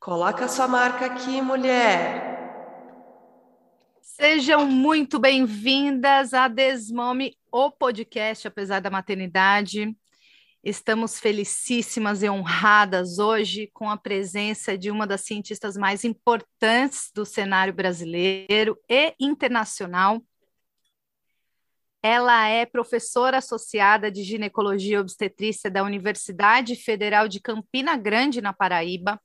Coloca sua marca aqui, mulher. Sejam muito bem-vindas a Desmome, o podcast Apesar da Maternidade. Estamos felicíssimas e honradas hoje com a presença de uma das cientistas mais importantes do cenário brasileiro e internacional. Ela é professora associada de ginecologia obstetrícia da Universidade Federal de Campina Grande, na Paraíba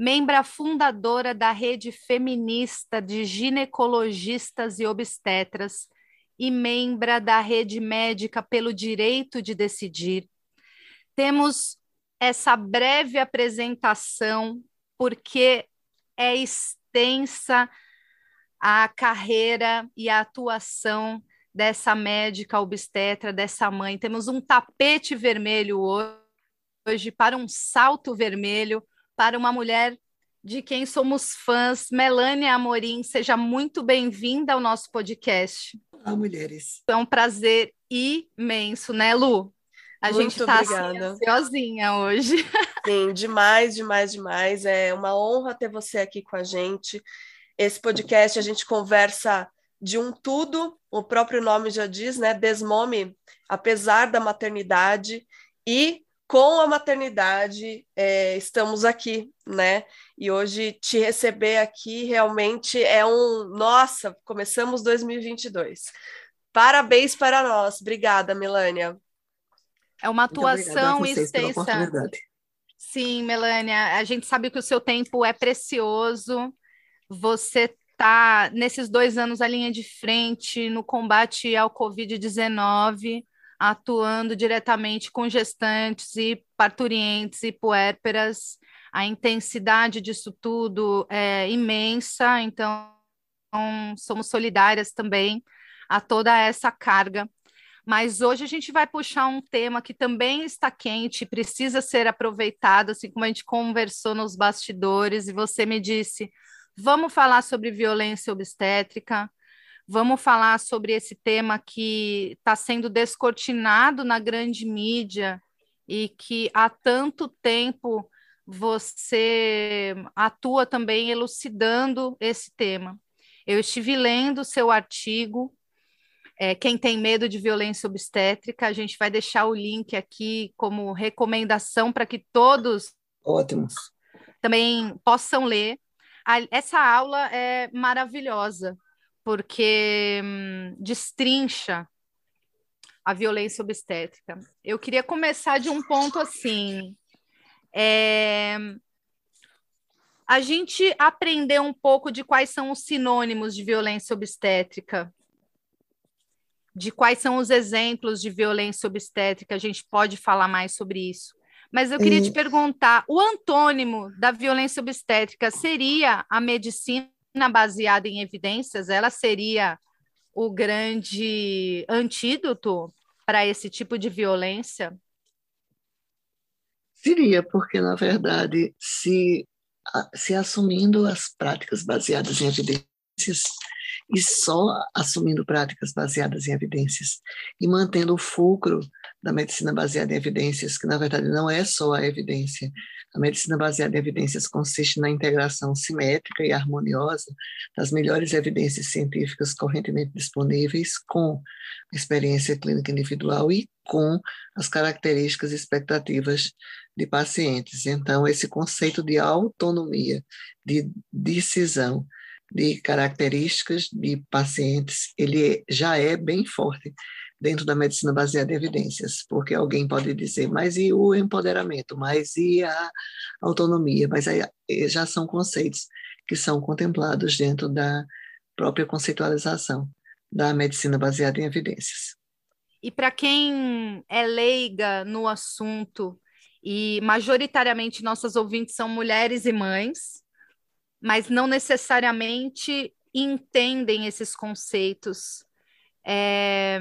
membra fundadora da Rede Feminista de Ginecologistas e Obstetras e membra da Rede Médica pelo Direito de Decidir. Temos essa breve apresentação, porque é extensa a carreira e a atuação dessa médica obstetra, dessa mãe. Temos um tapete vermelho hoje para um salto vermelho para uma mulher de quem somos fãs, Melânia Amorim. Seja muito bem-vinda ao nosso podcast. Olá, mulheres. É um prazer imenso, né, Lu? A muito gente está assim, ansiosinha hoje. Sim, demais, demais, demais. É uma honra ter você aqui com a gente. Esse podcast a gente conversa de um tudo, o próprio nome já diz, né? Desmome, apesar da maternidade. E com a maternidade, é, estamos aqui, né? E hoje te receber aqui realmente é um. Nossa, começamos 2022. Parabéns para nós. Obrigada, Melânia. É uma atuação extensa. Sim, Melânia, a gente sabe que o seu tempo é precioso. Você está nesses dois anos à linha de frente no combate ao Covid-19 atuando diretamente com gestantes e parturientes e puérperas. A intensidade disso tudo é imensa, então somos solidárias também a toda essa carga. Mas hoje a gente vai puxar um tema que também está quente, precisa ser aproveitado, assim como a gente conversou nos bastidores, e você me disse: vamos falar sobre violência obstétrica, Vamos falar sobre esse tema que está sendo descortinado na grande mídia e que há tanto tempo você atua também elucidando esse tema. Eu estive lendo seu artigo, é, Quem tem medo de violência obstétrica, a gente vai deixar o link aqui como recomendação para que todos Ótimos. também possam ler. essa aula é maravilhosa porque hum, destrincha a violência obstétrica. Eu queria começar de um ponto assim. É... A gente aprendeu um pouco de quais são os sinônimos de violência obstétrica, de quais são os exemplos de violência obstétrica, a gente pode falar mais sobre isso. Mas eu queria te perguntar: o antônimo da violência obstétrica seria a medicina baseada em evidências, ela seria o grande antídoto para esse tipo de violência? Seria, porque, na verdade, se, se assumindo as práticas baseadas em evidências, e só assumindo práticas baseadas em evidências, e mantendo o fulcro da medicina baseada em evidências, que na verdade não é só a evidência, a medicina baseada em evidências consiste na integração simétrica e harmoniosa das melhores evidências científicas correntemente disponíveis com a experiência clínica individual e com as características e expectativas de pacientes. Então, esse conceito de autonomia, de decisão, de características de pacientes, ele já é bem forte dentro da medicina baseada em evidências, porque alguém pode dizer, mas e o empoderamento, mas e a autonomia, mas aí eh, já são conceitos que são contemplados dentro da própria conceitualização da medicina baseada em evidências. E para quem é leiga no assunto, e majoritariamente nossas ouvintes são mulheres e mães, mas não necessariamente entendem esses conceitos. É,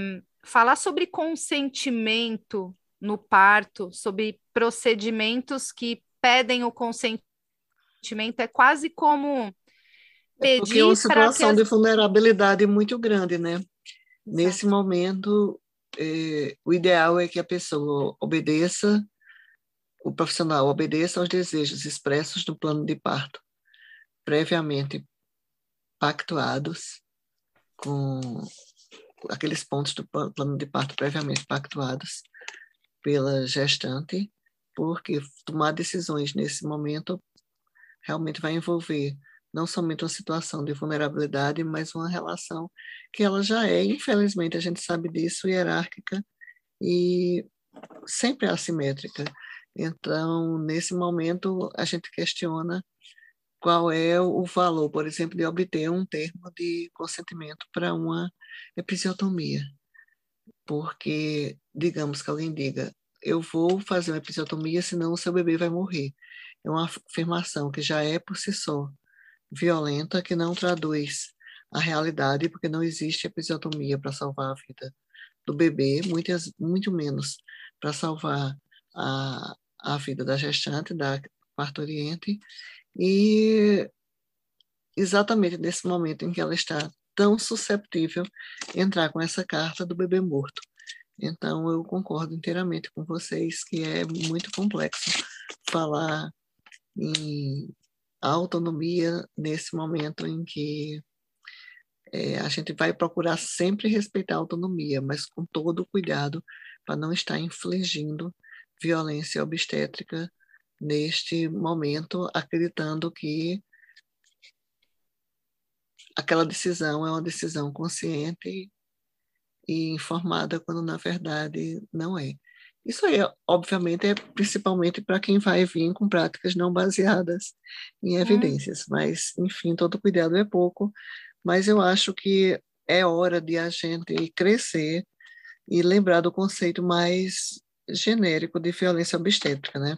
falar sobre consentimento no parto, sobre procedimentos que pedem o consentimento, é quase como pedir é porque é uma situação de vulnerabilidade muito grande, né? Exato. Nesse momento, é, o ideal é que a pessoa obedeça, o profissional obedeça aos desejos expressos no plano de parto, previamente pactuados com aqueles pontos do plano de parto previamente pactuados pela gestante, porque tomar decisões nesse momento realmente vai envolver não somente uma situação de vulnerabilidade, mas uma relação que ela já é, infelizmente, a gente sabe disso, hierárquica e sempre assimétrica. Então, nesse momento, a gente questiona qual é o valor, por exemplo, de obter um termo de consentimento para uma episiotomia. Porque, digamos que alguém diga, eu vou fazer uma episiotomia, senão o seu bebê vai morrer. É uma afirmação que já é por si só violenta, que não traduz a realidade, porque não existe episiotomia para salvar a vida do bebê, muitas, muito menos para salvar a, a vida da gestante, da parturiente, e exatamente nesse momento em que ela está tão susceptível entrar com essa carta do bebê morto. Então, eu concordo inteiramente com vocês que é muito complexo falar em autonomia nesse momento em que é, a gente vai procurar sempre respeitar a autonomia, mas com todo o cuidado para não estar infligindo violência obstétrica neste momento, acreditando que aquela decisão é uma decisão consciente e informada, quando na verdade não é. Isso aí, obviamente, é principalmente para quem vai vir com práticas não baseadas em hum. evidências, hum. mas, enfim, todo cuidado é pouco, mas eu acho que é hora de a gente crescer e lembrar do conceito mais genérico de violência obstétrica, né?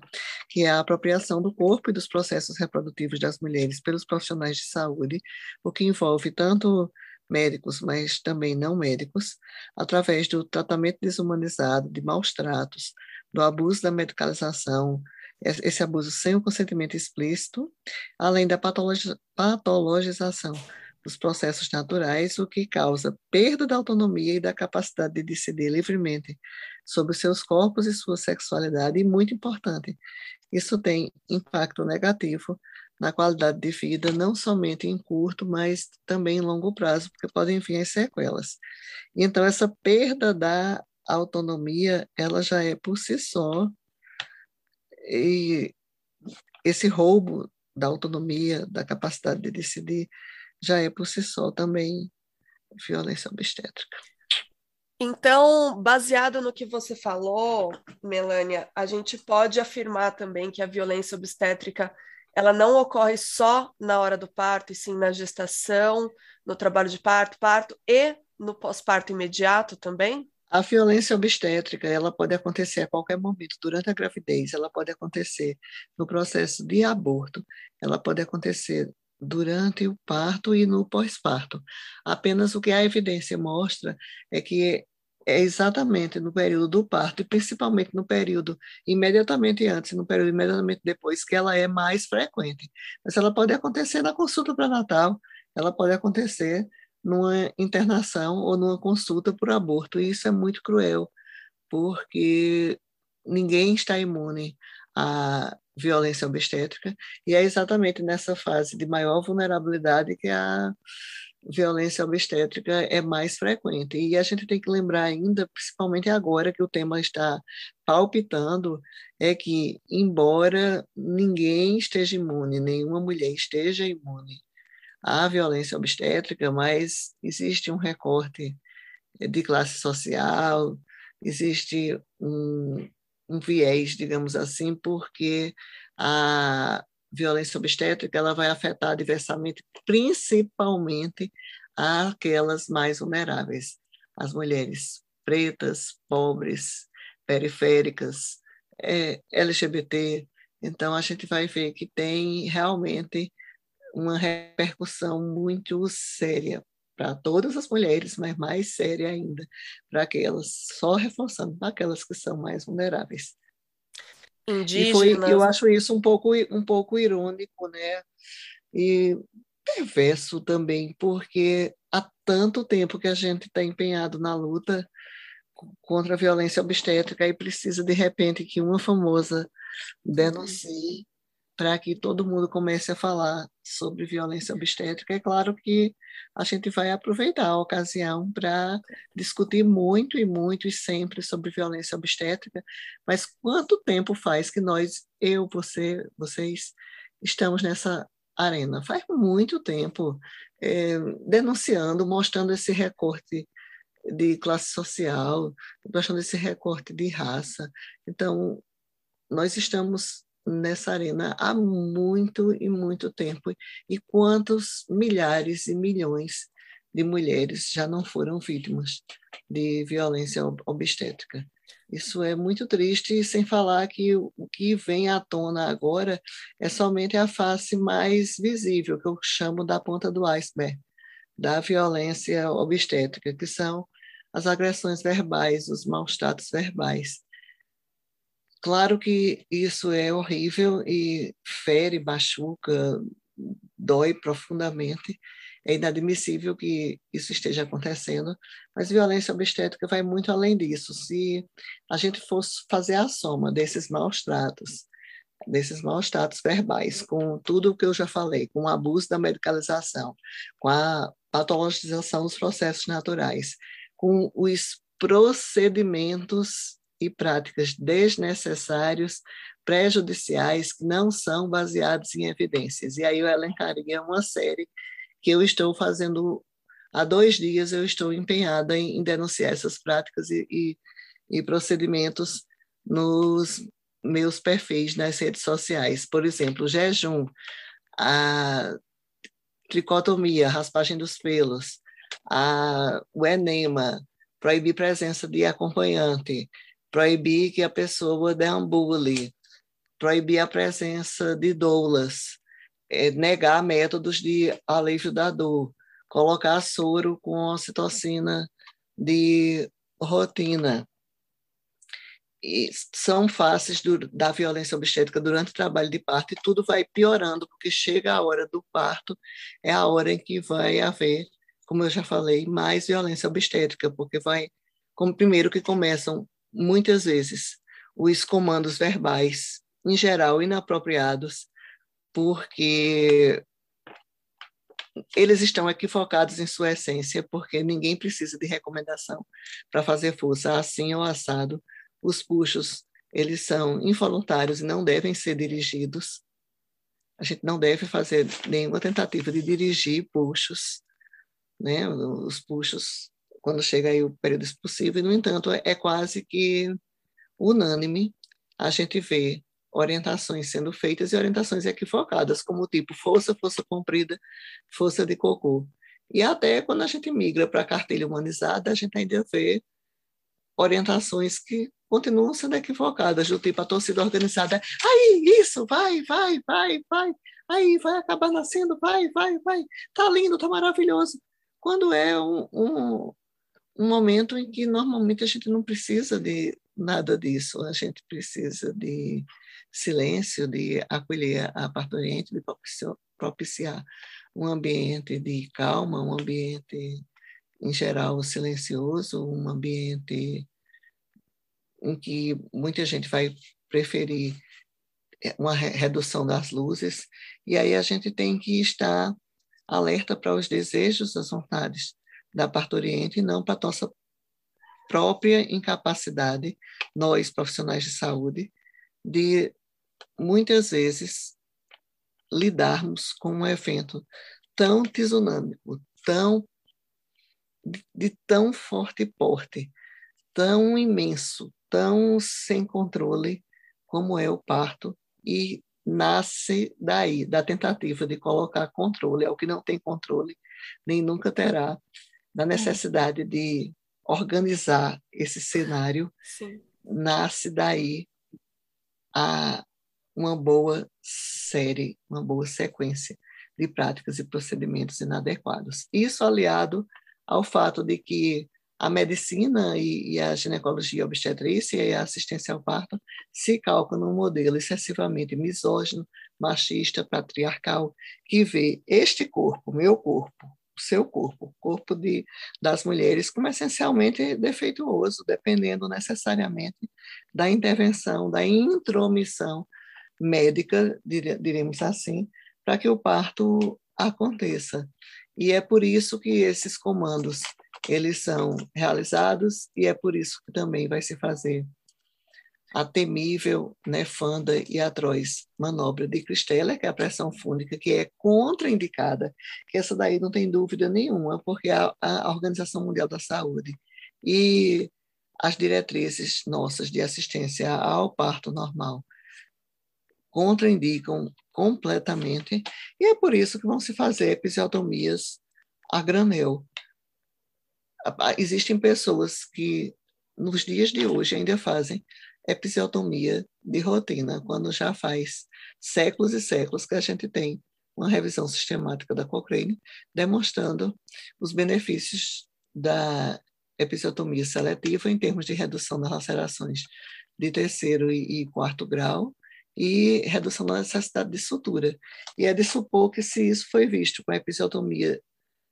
que é a apropriação do corpo e dos processos reprodutivos das mulheres pelos profissionais de saúde, o que envolve tanto médicos, mas também não médicos, através do tratamento desumanizado, de maus tratos, do abuso da medicalização, esse abuso sem o consentimento explícito, além da patologização dos processos naturais, o que causa perda da autonomia e da capacidade de decidir livremente sobre seus corpos e sua sexualidade, e muito importante, isso tem impacto negativo na qualidade de vida, não somente em curto, mas também em longo prazo, porque podem vir as sequelas. Então, essa perda da autonomia, ela já é por si só, e esse roubo da autonomia, da capacidade de decidir, já é por si só também violência obstétrica. Então, baseado no que você falou, Melânia, a gente pode afirmar também que a violência obstétrica ela não ocorre só na hora do parto, e sim na gestação, no trabalho de parto, parto e no pós-parto imediato também? A violência obstétrica, ela pode acontecer a qualquer momento, durante a gravidez, ela pode acontecer no processo de aborto, ela pode acontecer durante o parto e no pós-parto. Apenas o que a evidência mostra é que é exatamente no período do parto, e principalmente no período imediatamente antes, no período imediatamente depois, que ela é mais frequente. Mas ela pode acontecer na consulta pré-natal, ela pode acontecer numa internação ou numa consulta por aborto, e isso é muito cruel, porque ninguém está imune à violência obstétrica, e é exatamente nessa fase de maior vulnerabilidade que a violência obstétrica é mais frequente. E a gente tem que lembrar ainda, principalmente agora que o tema está palpitando, é que, embora ninguém esteja imune, nenhuma mulher esteja imune à violência obstétrica, mas existe um recorte de classe social, existe um, um viés, digamos assim, porque a violência obstétrica ela vai afetar diversamente, principalmente aquelas mais vulneráveis, as mulheres pretas, pobres, periféricas, é, LGBT. Então, a gente vai ver que tem realmente uma repercussão muito séria para todas as mulheres, mas mais séria ainda para aquelas, só reforçando, para aquelas que são mais vulneráveis. Indígenas. E foi, eu acho isso um pouco, um pouco irônico, né? E perverso também, porque há tanto tempo que a gente está empenhado na luta contra a violência obstétrica e precisa, de repente, que uma famosa denuncie para que todo mundo comece a falar sobre violência obstétrica. É claro que a gente vai aproveitar a ocasião para discutir muito e muito e sempre sobre violência obstétrica, mas quanto tempo faz que nós, eu, você, vocês, estamos nessa arena? Faz muito tempo é, denunciando, mostrando esse recorte de classe social, mostrando esse recorte de raça. Então, nós estamos nessa arena há muito e muito tempo. E quantos milhares e milhões de mulheres já não foram vítimas de violência obstétrica? Isso é muito triste, sem falar que o que vem à tona agora é somente a face mais visível, que eu chamo da ponta do iceberg, da violência obstétrica, que são as agressões verbais, os maus tratos verbais. Claro que isso é horrível e fere, machuca, dói profundamente. É inadmissível que isso esteja acontecendo, mas violência obstétrica vai muito além disso. Se a gente fosse fazer a soma desses maus tratos, desses maus tratos verbais, com tudo o que eu já falei, com o abuso da medicalização, com a patologização dos processos naturais, com os procedimentos e práticas desnecessários, prejudiciais, que não são baseados em evidências. E aí eu elencaria uma série que eu estou fazendo há dois dias, eu estou empenhada em, em denunciar essas práticas e, e, e procedimentos nos meus perfis nas redes sociais. Por exemplo, jejum, a tricotomia, raspagem dos pelos, a, o enema, proibir presença de acompanhante, proibir que a pessoa deambule, proibir a presença de doulas, é, negar métodos de alívio da dor, colocar soro com ocitocina de rotina. E são faces do, da violência obstétrica durante o trabalho de parto e tudo vai piorando, porque chega a hora do parto, é a hora em que vai haver, como eu já falei, mais violência obstétrica, porque vai, como primeiro que começam muitas vezes os comandos verbais, em geral inapropriados, porque eles estão equivocados em sua essência, porque ninguém precisa de recomendação para fazer força, assim ou assado. Os puxos, eles são involuntários e não devem ser dirigidos. A gente não deve fazer nenhuma tentativa de dirigir puxos, né? Os puxos quando chega aí o período expulsivo, e, no entanto, é, é quase que unânime a gente ver orientações sendo feitas e orientações equivocadas, como tipo força, força comprida, força de cocô. E até quando a gente migra para a cartilha humanizada, a gente ainda vê orientações que continuam sendo equivocadas, do tipo a torcida organizada, aí, isso, vai, vai, vai, vai, aí, vai acabar nascendo, vai, vai, vai, tá lindo, tá maravilhoso. Quando é um, um, um momento em que normalmente a gente não precisa de nada disso, a gente precisa de silêncio, de acolher a parturiente, de propiciar, um ambiente de calma, um ambiente, em geral, silencioso, um ambiente em que muita gente vai preferir uma redução das luzes, e aí a gente tem que estar alerta para os desejos, as vontades da parturiente e não para nossa própria incapacidade, nós profissionais de saúde, de muitas vezes lidarmos com um evento tão tsunâmico, tão de, de tão forte porte, tão imenso, tão sem controle como é o parto e nasce daí, da tentativa de colocar controle ao que não tem controle, nem nunca terá, da necessidade de organizar esse cenário, Sim. nasce daí a uma boa série, uma boa sequência de práticas e procedimentos inadequados. Isso aliado ao fato de que a medicina e, e a ginecologia obstetrícia e a assistência ao parto se calcam num modelo excessivamente misógino, machista, patriarcal, que vê este corpo, meu corpo, seu corpo, o corpo de, das mulheres, como essencialmente defeituoso, dependendo necessariamente da intervenção, da intromissão médica, diremos assim, para que o parto aconteça. E é por isso que esses comandos eles são realizados e é por isso que também vai se fazer a temível, nefanda e atroz manobra de Cristela, que é a pressão fúnica, que é contraindicada, que essa daí não tem dúvida nenhuma, porque a, a Organização Mundial da Saúde e as diretrizes nossas de assistência ao parto normal contraindicam completamente, e é por isso que vão se fazer episiotomias a granel, existem pessoas que, nos dias de hoje, ainda fazem episiotomia de rotina, quando já faz séculos e séculos que a gente tem uma revisão sistemática da Cochrane, demonstrando os benefícios da episiotomia seletiva em termos de redução das lacerações de terceiro e, quarto grau e redução da necessidade de sutura. E é de supor que se isso foi visto com a episiotomia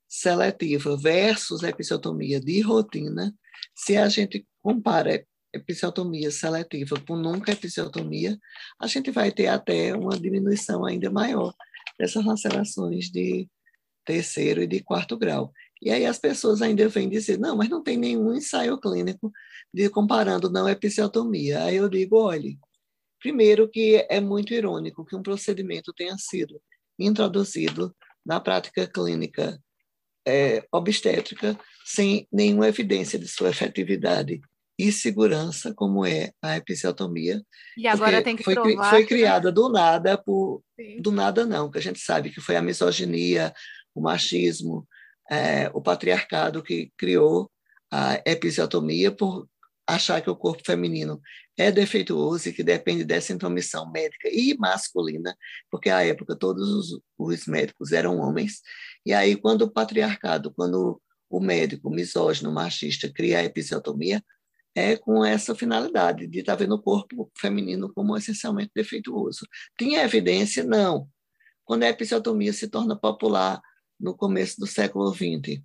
seletiva versus episiotomia de rotina, se a gente compara episiotomia seletiva com nunca episiotomia, a gente vai ter até uma diminuição ainda maior dessas lacerações de terceiro e de quarto grau. E aí as pessoas ainda vêm dizer, não, mas não tem nenhum ensaio clínico de comparando não episiotomia. Aí eu digo, olhe, primeiro que é muito irônico que um procedimento tenha sido introduzido na prática clínica é, obstétrica sem nenhuma evidência de sua efetividade e segurança, como é a episiotomia. E agora tem que foi, provar foi criada do nada, por, do nada não, que a gente sabe que foi a misoginia, o machismo, é, o patriarcado que criou a episiotomia por achar que o corpo feminino é defeituoso e que depende dessa intromissão médica e masculina, porque à época todos os, os médicos eram homens, e aí quando o patriarcado, quando o médico misógino, machista, cria a episiotomia, é com essa finalidade de estar tá vendo o corpo feminino como essencialmente defeituoso. Tinha evidência? Não. Quando a episiotomia se torna popular no começo do século XX,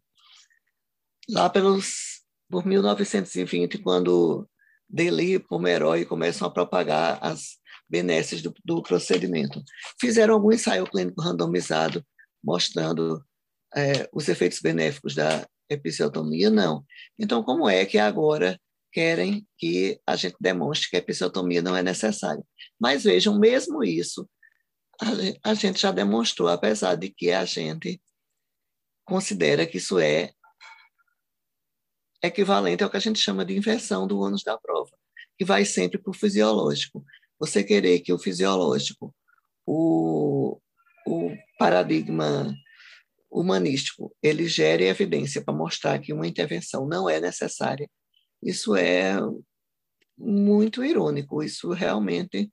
lá pelos por 1920, quando Deli e Pomeroy começam a propagar as benesses do, do procedimento. Fizeram algum ensaio clínico randomizado mostrando é, os efeitos benéficos da episiotomia? Não. Então, como é que agora querem que a gente demonstre que a episiotomia não é necessária? Mas vejam, mesmo isso, a, gente já demonstrou, apesar de que a gente considera que isso é equivalente ao que a gente chama de inversão do ônus da prova, que vai sempre para o fisiológico. Você querer que o fisiológico, o, o paradigma humanístico, ele gere evidência para mostrar que uma intervenção não é necessária, isso é muito irônico, isso realmente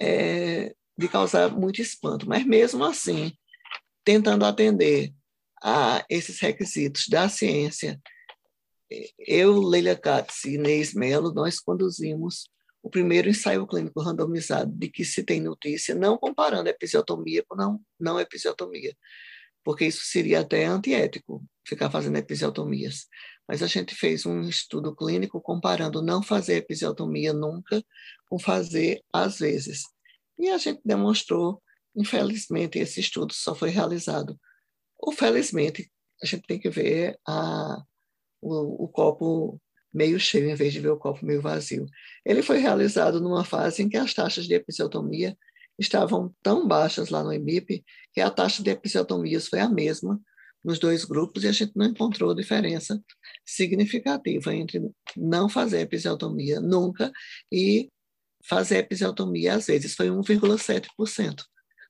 é de causar muito espanto. Mas mesmo assim, tentando atender a esses requisitos da ciência eu, Leila Katz e Inês Melo, nós conduzimos o primeiro ensaio clínico randomizado de que se tem notícia, não comparando episiotomia com não, não episiotomia, porque isso seria até antiético, ficar fazendo episiotomias. Mas a gente fez um estudo clínico comparando não fazer episiotomia nunca com fazer às vezes. E a gente demonstrou, infelizmente, esse estudo só foi realizado, ou felizmente, a gente tem que ver a o, o copo meio cheio em vez de ver o copo meio vazio. Ele foi realizado numa fase em que as taxas de episiotomia estavam tão baixas lá no EMIP que a taxa de episiotomias foi a mesma nos dois grupos e a gente não encontrou diferença significativa entre não fazer episiotomia nunca e fazer episiotomia às vezes. Foi 1,7%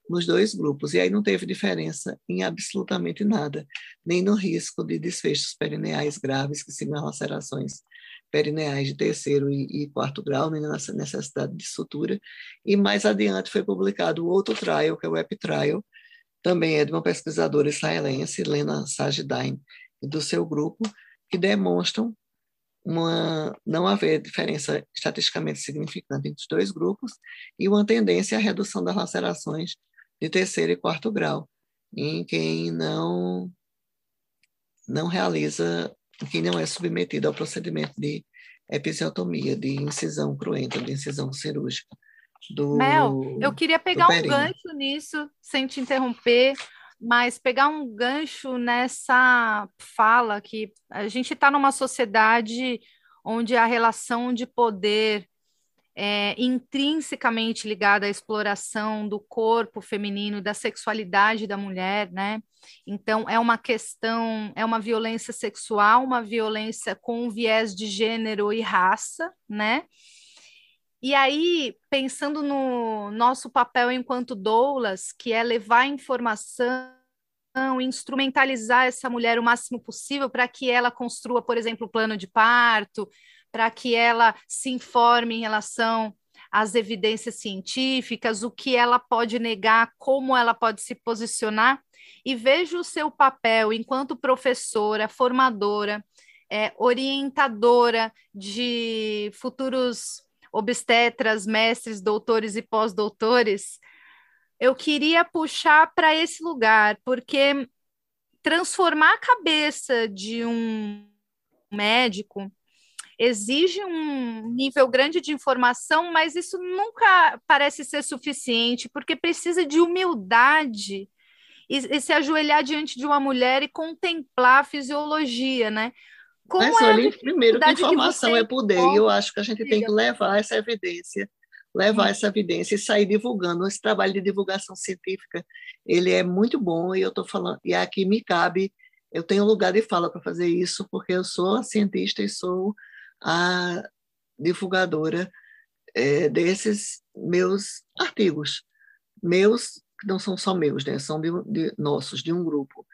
nos dois grupos, e aí não teve diferença em absolutamente nada, nem no risco de desfechos perineais graves, que sigam lacerações perineais de terceiro e, e, quarto grau, nem na necessidade de sutura. E mais adiante foi publicado outro trial, que é o EpiTrial, também é de uma pesquisadora israelense, Lena Sajidain, e do seu grupo, que demonstram uma, não haver diferença estatisticamente significante entre os dois grupos e uma tendência à redução das lacerações de terceiro e quarto grau em quem não não realiza, quem não é submetido ao procedimento de episiotomia, de incisão cruenta, de incisão cirúrgica. Do, Mel, eu queria pegar um gancho nisso, sem te interromper, mas pegar um gancho nessa fala que a gente está numa sociedade onde a relação de poder é intrinsecamente ligada à exploração do corpo feminino, da sexualidade da mulher, né? Então é uma questão, é uma violência sexual, uma violência com viés de gênero e raça, né? E aí, pensando no nosso papel enquanto doulas, que é levar informação, instrumentalizar essa mulher o máximo possível para que ela construa, por exemplo, o plano de parto, para que ela se informe em relação às evidências científicas, o que ela pode negar, como ela pode se posicionar, e vejo o seu papel enquanto professora, formadora, é, orientadora de futuros obstetras, mestres, doutores e pós-doutores, eu queria puxar para esse lugar, porque transformar a cabeça de um médico exige um nível grande de informação, mas isso nunca parece ser suficiente, porque precisa de humildade e, se ajoelhar diante de uma mulher e contemplar a fisiologia, né? Como Mas, é olha, primeiro que informação que é poder, e eu acho que a gente tem que levar essa evidência, levar hum. essa evidência e sair divulgando. Esse trabalho de divulgação científica, ele é muito bom, e eu estou falando, e aqui me cabe, eu tenho lugar de fala para fazer isso, porque eu sou cientista e sou a divulgadora é, desses meus artigos, meus, que não são só meus, né, são de, de nossos, de um grupo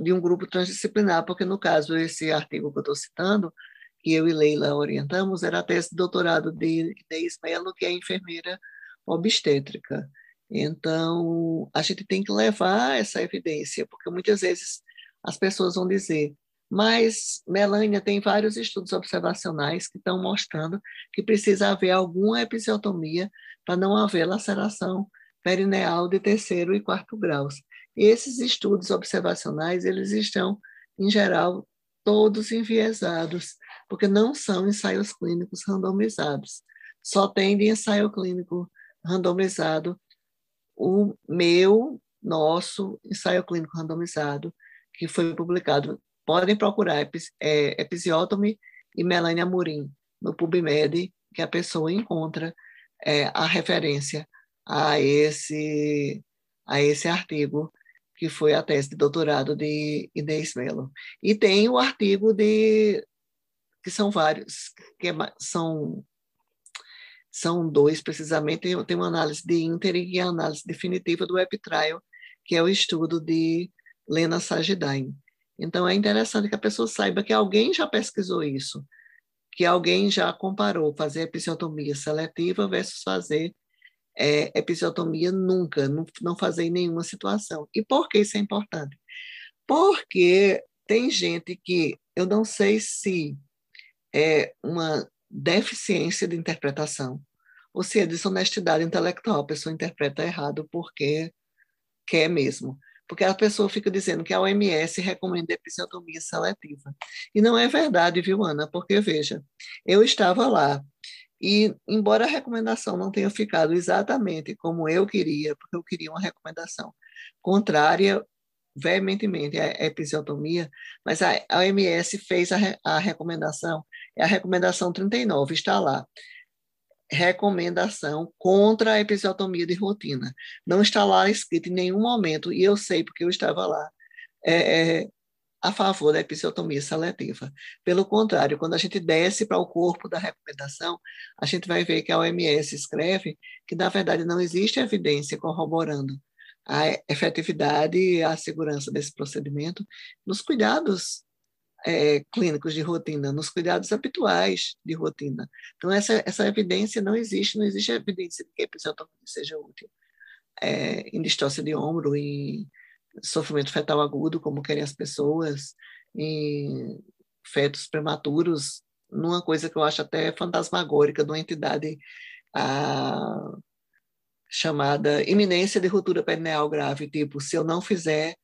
de um grupo transdisciplinar, porque, no caso, esse artigo que eu estou citando, que eu e Leila orientamos, era a tese de doutorado de Inês Melo, que é enfermeira obstétrica. Então, a gente tem que levar essa evidência, porque muitas vezes as pessoas vão dizer, mas Melânia tem vários estudos observacionais que estão mostrando que precisa haver alguma episiotomia para não haver laceração perineal de terceiro e quarto graus. E esses estudos observacionais, eles estão, em geral, todos enviesados, porque não são ensaios clínicos randomizados. Só tem de ensaio clínico randomizado o meu, nosso ensaio clínico randomizado, que foi publicado. Podem procurar é, Episiotomy e Melania Murim no PubMed, que a pessoa encontra é, a referência a esse, a esse artigo que foi a tese de doutorado de Inês Mello. E tem o artigo de que são vários, que é, são são dois precisamente, tem uma análise de ínterim e a análise definitiva do epitraio, que é o estudo de Lena Sagidain. Então é interessante que a pessoa saiba que alguém já pesquisou isso, que alguém já comparou fazer episiotomia seletiva versus fazer é, episiotomia nunca, não, não fazer em nenhuma situação. E por que isso é importante? Porque tem gente que eu não sei se é uma deficiência de interpretação ou se é desonestidade intelectual, a pessoa interpreta errado porque quer mesmo. Porque a pessoa fica dizendo que a OMS recomenda episiotomia seletiva. E não é verdade, viu, Ana? Porque, veja, eu estava lá e, embora a recomendação não tenha ficado exatamente como eu queria, porque eu queria uma recomendação contrária veementemente à episiotomia, mas a OMS fez a, a recomendação, é a recomendação 39, está lá. Recomendação contra a episiotomia de rotina. Não está lá escrito em nenhum momento, e eu sei porque eu estava lá, é, é, a favor da episiotomia seletiva. Pelo contrário, quando a gente desce para o corpo da recomendação, a gente vai ver que a OMS escreve que, na verdade, não existe evidência corroborando a efetividade e a segurança desse procedimento nos cuidados é, clínicos de rotina, nos cuidados habituais de rotina. Então, essa, essa evidência não existe, não existe evidência de que a episiotomia seja útil. é, em distócia de ombro, em sofrimento fetal agudo, como querem as pessoas, em fetos prematuros, numa coisa que eu acho até fantasmagórica, de uma entidade a, chamada iminência de ruptura perineal grave, tipo, se eu não fizer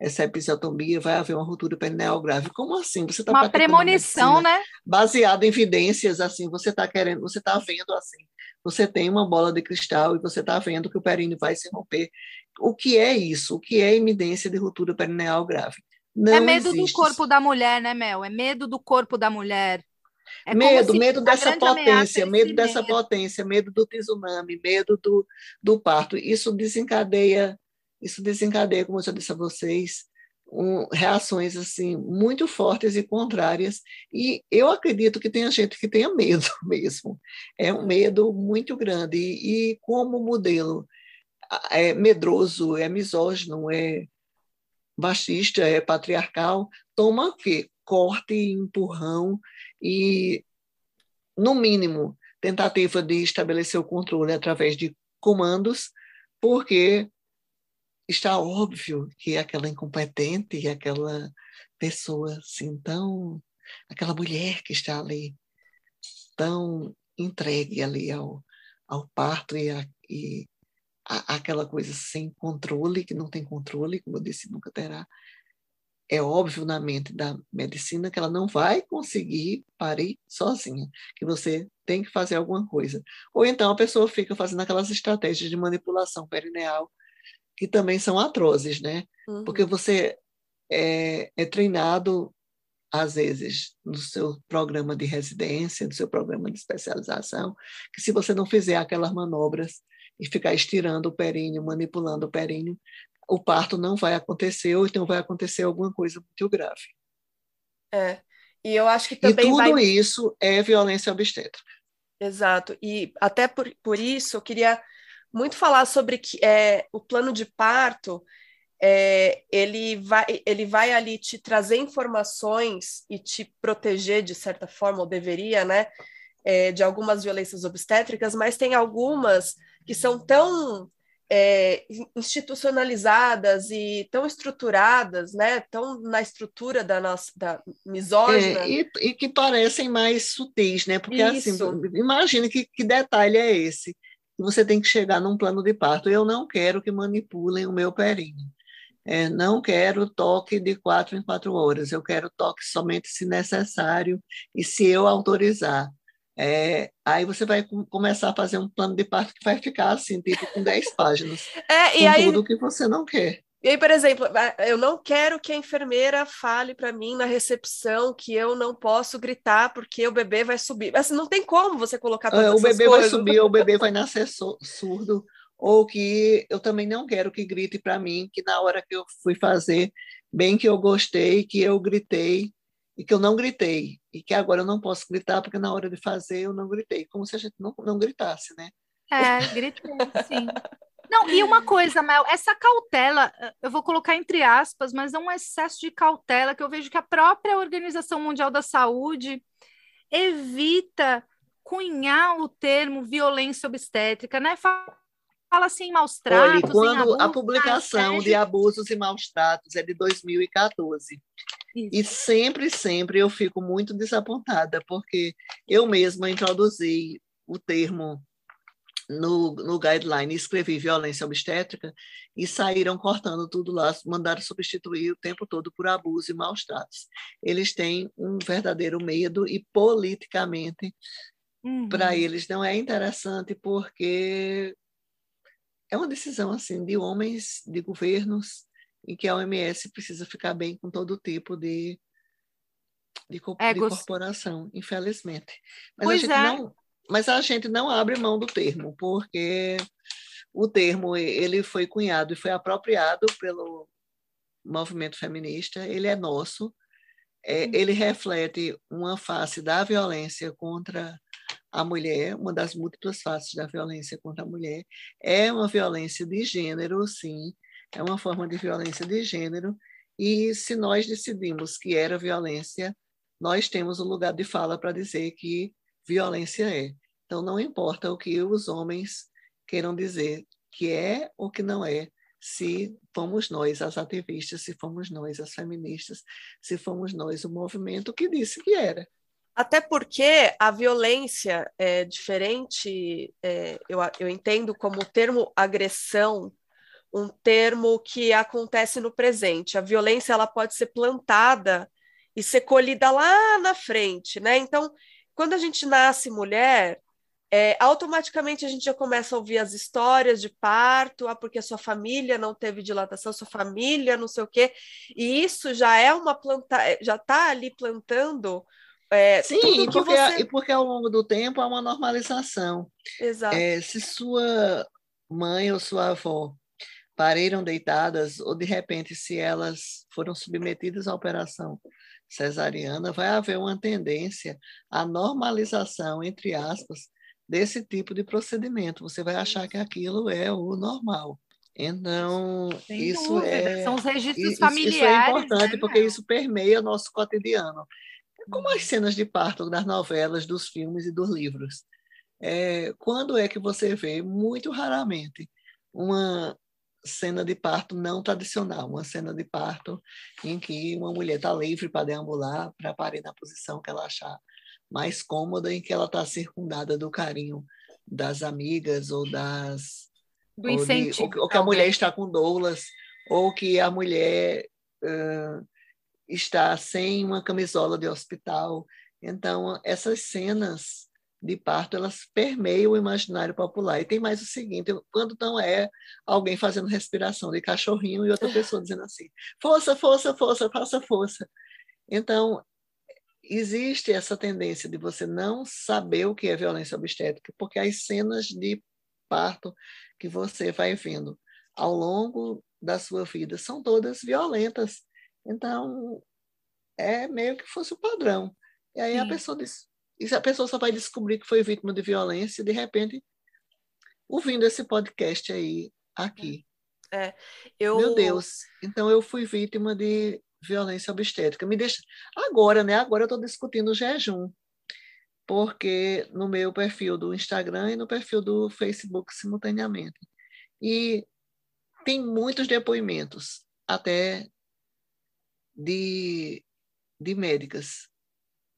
essa episiotomia, vai haver uma ruptura perineal grave. Como assim? Você está uma premonição, né? Baseada em evidências, assim, você está querendo, você está vendo assim, você tem uma bola de cristal e você está vendo que o períneo vai se romper. O que é isso? O que é evidência de ruptura perineal grave? Não é medo do corpo da mulher, né, Mel? É medo do corpo da mulher. É medo, medo dessa potência, medo dessa medo. potência, medo do tsunami, medo do, do parto. Isso desencadeia, isso desencadeia, como eu já disse a vocês, um, reações assim muito fortes e contrárias. E eu acredito que tenha gente que tenha medo mesmo. É um medo muito grande. E, e como modelo é medroso, é misógino, é machista, é patriarcal, toma o quê? Corte, empurrão e, no mínimo, tentativa de estabelecer o controle através de comandos, porque está óbvio que aquela incompetente, aquela pessoa assim tão, aquela mulher que está ali tão entregue ali ao, ao parto e, a, e a, aquela coisa sem controle, que não tem controle, como eu disse, nunca terá, é óbvio na mente da medicina que ela não vai conseguir parir sozinha, que você tem que fazer alguma coisa. Ou então a pessoa fica fazendo aquelas estratégias de manipulação perineal, que também são atrozes, né? Uhum. Porque você é, é treinado, às vezes, no seu programa de residência, no seu programa de especialização, que se você não fizer aquelas manobras e ficar estirando o períneo, manipulando o períneo, o parto não vai acontecer, ou então vai acontecer alguma coisa muito grave. É. E eu acho que também. E tudo vai... isso é violência obstétrica. Exato. E até por, por isso eu queria muito falar sobre que é, o plano de parto. É, ele, vai, ele vai ali te trazer informações e te proteger de certa forma, ou deveria, né? É, de algumas violências obstétricas, mas tem algumas que são tão é, institucionalizadas e tão estruturadas, né, tão na estrutura da nossa da misógina. É, e, e, que parecem mais sutis, né? Porque assim, Isso. assim, imagine que, que detalhe é esse. Você tem que chegar num plano de parto. Eu não quero que manipulem o meu períneo. É, não quero toque de quatro em quatro horas. Eu quero toque somente se necessário e se eu autorizar. É, aí você vai começar a fazer um plano de parto que vai ficar assim, tipo com 10 páginas. É, e com aí, tudo que você não quer. E aí, por exemplo, eu não quero que a enfermeira fale para mim na recepção que eu não posso gritar porque o bebê vai subir. Assim, não tem como você colocar todas é, O bebê coisas. vai subir, ou o bebê vai nascer surdo, ou que eu também não quero que grite para mim que na hora que eu fui fazer, bem que eu gostei, que eu gritei, e que eu não gritei, e que agora eu não posso gritar porque na hora de fazer eu não gritei, como se a gente não, não gritasse, né? É, gritei, sim. Não, e uma coisa, Mel, essa cautela, eu vou colocar entre aspas, mas é um excesso de cautela que eu vejo que a própria Organização Mundial da Saúde evita cunhar o termo violência obstétrica, né? Fala assim, maus tratos. Olha, quando abusos, a publicação de abusos e maus tratos é de 2014, isso. E sempre, sempre eu fico muito desapontada, porque eu mesma introduzi o termo no, no guideline, escrevi violência obstétrica e saíram cortando tudo lá, mandaram substituir o tempo todo por abuso e maus tratos. Eles têm um verdadeiro medo e politicamente uhum. para eles não é interessante porque é uma decisão assim de homens, de governos em que a OMS precisa ficar bem com todo tipo de, de, de corporação, infelizmente. Mas pois a, gente é. não, mas a gente não abre mão do termo, porque o termo ele foi cunhado e foi apropriado pelo movimento feminista, ele é nosso, é, ele reflete uma face da violência contra a mulher, uma das múltiplas faces da violência contra a mulher, é uma violência de gênero, sim, é uma forma de violência de gênero, e se nós decidimos que era violência, nós temos o um lugar de fala para dizer que violência é. Então, não importa o que os homens queiram dizer que é ou que não é, se fomos nós as ativistas, se fomos nós as feministas, se fomos nós o movimento que disse que era. Até porque a violência é diferente, é, eu, eu entendo como o termo agressão um termo que acontece no presente. A violência ela pode ser plantada e ser colhida lá na frente, né? Então, quando a gente nasce mulher, é, automaticamente a gente já começa a ouvir as histórias de parto, ah, porque a sua família não teve dilatação, sua família não sei o quê, e isso já é uma planta, já está ali plantando é, Sim, e porque, você... e porque ao longo do tempo há uma normalização. Exato. É, se sua mãe ou sua avó pariram deitadas, ou de repente, se elas foram submetidas à operação cesariana, vai haver uma tendência à normalização, entre aspas, desse tipo de procedimento. Você vai achar que aquilo é o normal. Então, Sem isso dúvida. é. São os registros isso, familiares. Isso é importante né, porque isso permeia nosso cotidiano como as cenas de parto das novelas, dos filmes e dos livros. É, quando é que você vê, muito raramente, uma cena de parto não tradicional, uma cena de parto em que uma mulher está livre para deambular, para parir na posição que ela achar mais cômoda, em que ela está circundada do carinho das amigas ou das do incentivo, ou, de, ou, ou que a mulher está com doulas ou que a mulher uh, está sem uma camisola de hospital. Então, essas cenas de parto, elas permeiam o imaginário popular. E tem mais o seguinte, quando não é alguém fazendo respiração de cachorrinho e outra pessoa dizendo assim, força, força, força, faça força. Então, existe essa tendência de você não saber o que é violência obstétrica, porque as cenas de parto que você vai vendo ao longo da sua vida são todas violentas. Então, é meio que fosse o padrão. E aí Sim. a pessoa diz, e a pessoa só vai descobrir que foi vítima de violência de repente ouvindo esse podcast aí aqui. É, eu... Meu Deus, então eu fui vítima de violência obstétrica. Me deixa agora, né? Agora eu estou discutindo o jejum, porque no meu perfil do Instagram e no perfil do Facebook simultaneamente. E tem muitos depoimentos, até de, de médicas,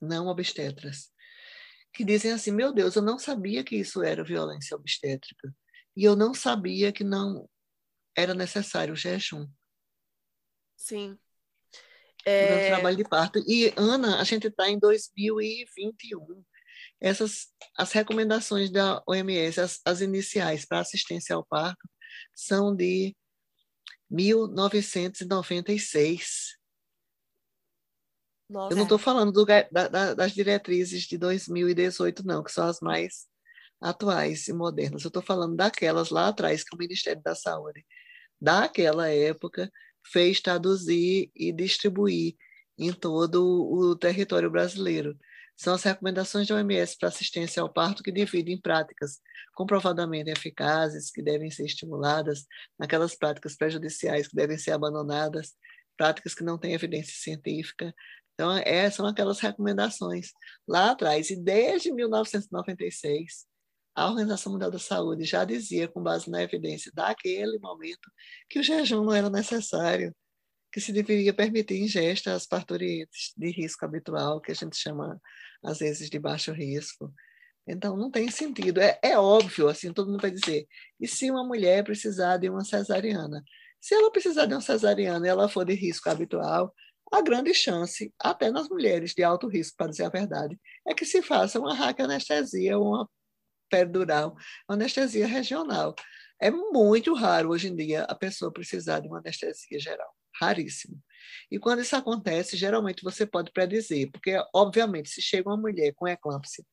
não obstetras, que dizem assim: meu Deus, eu não sabia que isso era violência obstétrica. E eu não sabia que não era necessário o jejum. Sim. É... o trabalho de parto. E, Ana, a gente está em 2021. Essas, as recomendações da OMS, as, as iniciais para assistência ao parto, são de 1996. Eu não estou falando do, da, da, das diretrizes de 2018, não, que são as mais atuais e modernas. Eu estou falando daquelas lá atrás que o Ministério da Saúde, daquela época, fez traduzir e distribuir em todo o território brasileiro. São as recomendações da OMS para assistência ao parto que dividem em práticas comprovadamente eficazes, que devem ser estimuladas, naquelas práticas prejudiciais que devem ser abandonadas, práticas que não têm evidência científica, então, essas é, são aquelas recomendações lá atrás. E desde 1996, a Organização Mundial da Saúde já dizia, com base na evidência daquele momento, que o jejum não era necessário, que se deveria permitir ingesta às parturientes de risco habitual, que a gente chama, às vezes, de baixo risco. Então, não tem sentido. É, é óbvio, assim, todo mundo vai dizer, e se uma mulher precisar de uma cesariana? Se ela precisar de uma cesariana e ela for de risco habitual, a grande chance, até nas mulheres de alto risco, para dizer a verdade, é que se faça uma raquianestesia ou uma peridural, uma anestesia regional. É muito raro hoje em dia a pessoa precisar de uma anestesia geral, raríssimo. E quando isso acontece, geralmente você pode predizer, porque, obviamente, se chega uma mulher com eclâmpsia,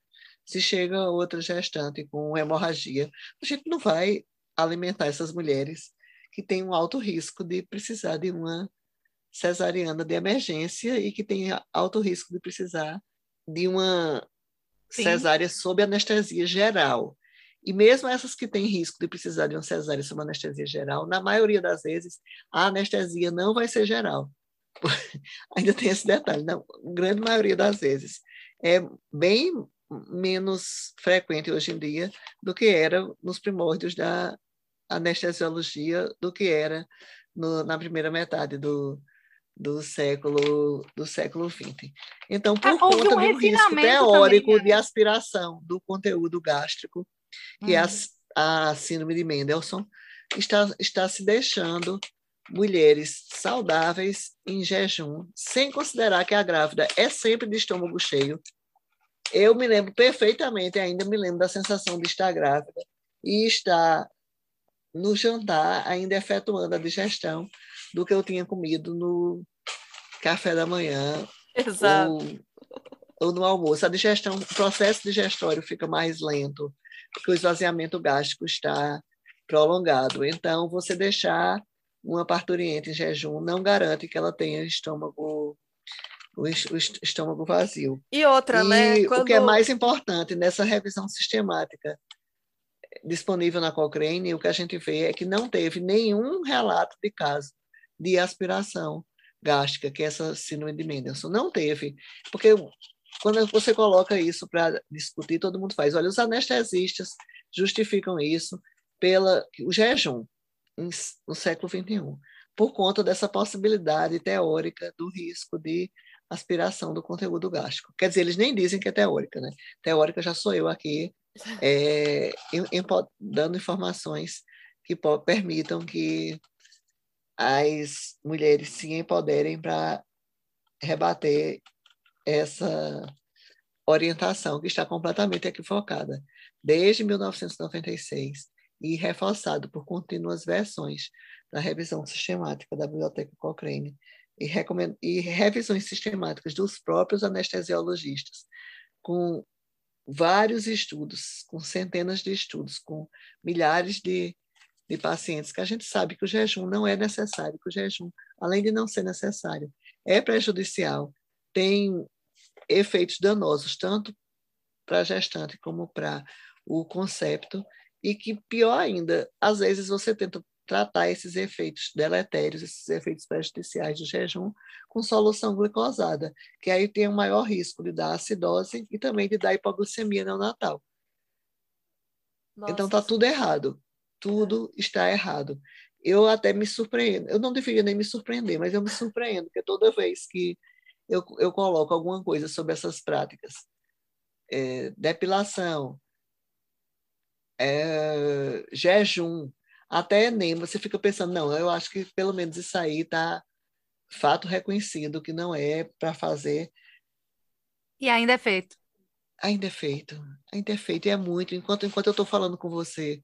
se chega outra gestante com hemorragia, a gente não vai alimentar essas mulheres que têm um alto risco de precisar de uma cesariana de emergência e que tem alto risco de precisar de uma Sim. cesárea sob anestesia geral. E mesmo essas que têm risco de precisar de uma cesárea sob anestesia geral, na maioria das vezes, a anestesia não vai ser geral. Ainda tem esse detalhe, na grande maioria das vezes. É bem menos frequente hoje em dia do que era nos primórdios da anestesiologia do que era no, na primeira metade do, do século do século XX. Então, por ah, conta um do risco teórico também, né? de aspiração do conteúdo gástrico, que é a, uhum. a síndrome de Mendelssohn, está, está se deixando mulheres saudáveis em jejum, sem considerar que a grávida é sempre de estômago cheio. Eu me lembro perfeitamente, ainda me lembro da sensação de estar grávida e estar no jantar, ainda efetuando a digestão do que eu tinha comido no café da manhã Exato. Ou, ou no almoço. A digestão, o processo digestório fica mais lento, porque o esvaziamento gástrico está prolongado. Então, você deixar uma parturiente em jejum não garante que ela tenha estômago o estômago vazio. E outra, e né? Quando... O que é mais importante nessa revisão sistemática disponível na Cochrane, o que a gente vê é que não teve nenhum relato de caso de aspiração gástrica, que é essa síndrome de Mendelssohn. Não teve, porque quando você coloca isso para discutir, todo mundo faz. Olha, os anestesistas justificam isso pela o jejum no século XXI, por conta dessa possibilidade teórica do risco de aspiração do conteúdo gástrico. Quer dizer, eles nem dizem que é teórica, né? Teórica já sou eu aqui é, dando informações que permitam que as mulheres se empoderem para rebater essa orientação que está completamente equivocada. Desde 1996 e reforçado por contínuas versões da revisão sistemática da Biblioteca Cochrane e, e revisões sistemáticas dos próprios anestesiologistas, com vários estudos, com centenas de estudos, com milhares de de pacientes que a gente sabe que o jejum não é necessário, que o jejum, além de não ser necessário, é prejudicial, tem efeitos danosos, tanto para a gestante como para o concepto, e que, pior ainda, às vezes você tenta tratar esses efeitos deletérios, esses efeitos prejudiciais do jejum, com solução glicosada, que aí tem um maior risco de dar acidose e também de dar hipoglicemia neonatal. Nossa. Então, está tudo errado tudo está errado. Eu até me surpreendo. Eu não deveria nem me surpreender, mas eu me surpreendo, porque toda vez que eu, eu coloco alguma coisa sobre essas práticas, é, depilação, é, jejum, até nem você fica pensando, não, eu acho que pelo menos isso aí está fato reconhecido que não é para fazer. E ainda é feito. Ainda é feito, ainda é feito, e é muito. Enquanto, enquanto eu estou falando com você,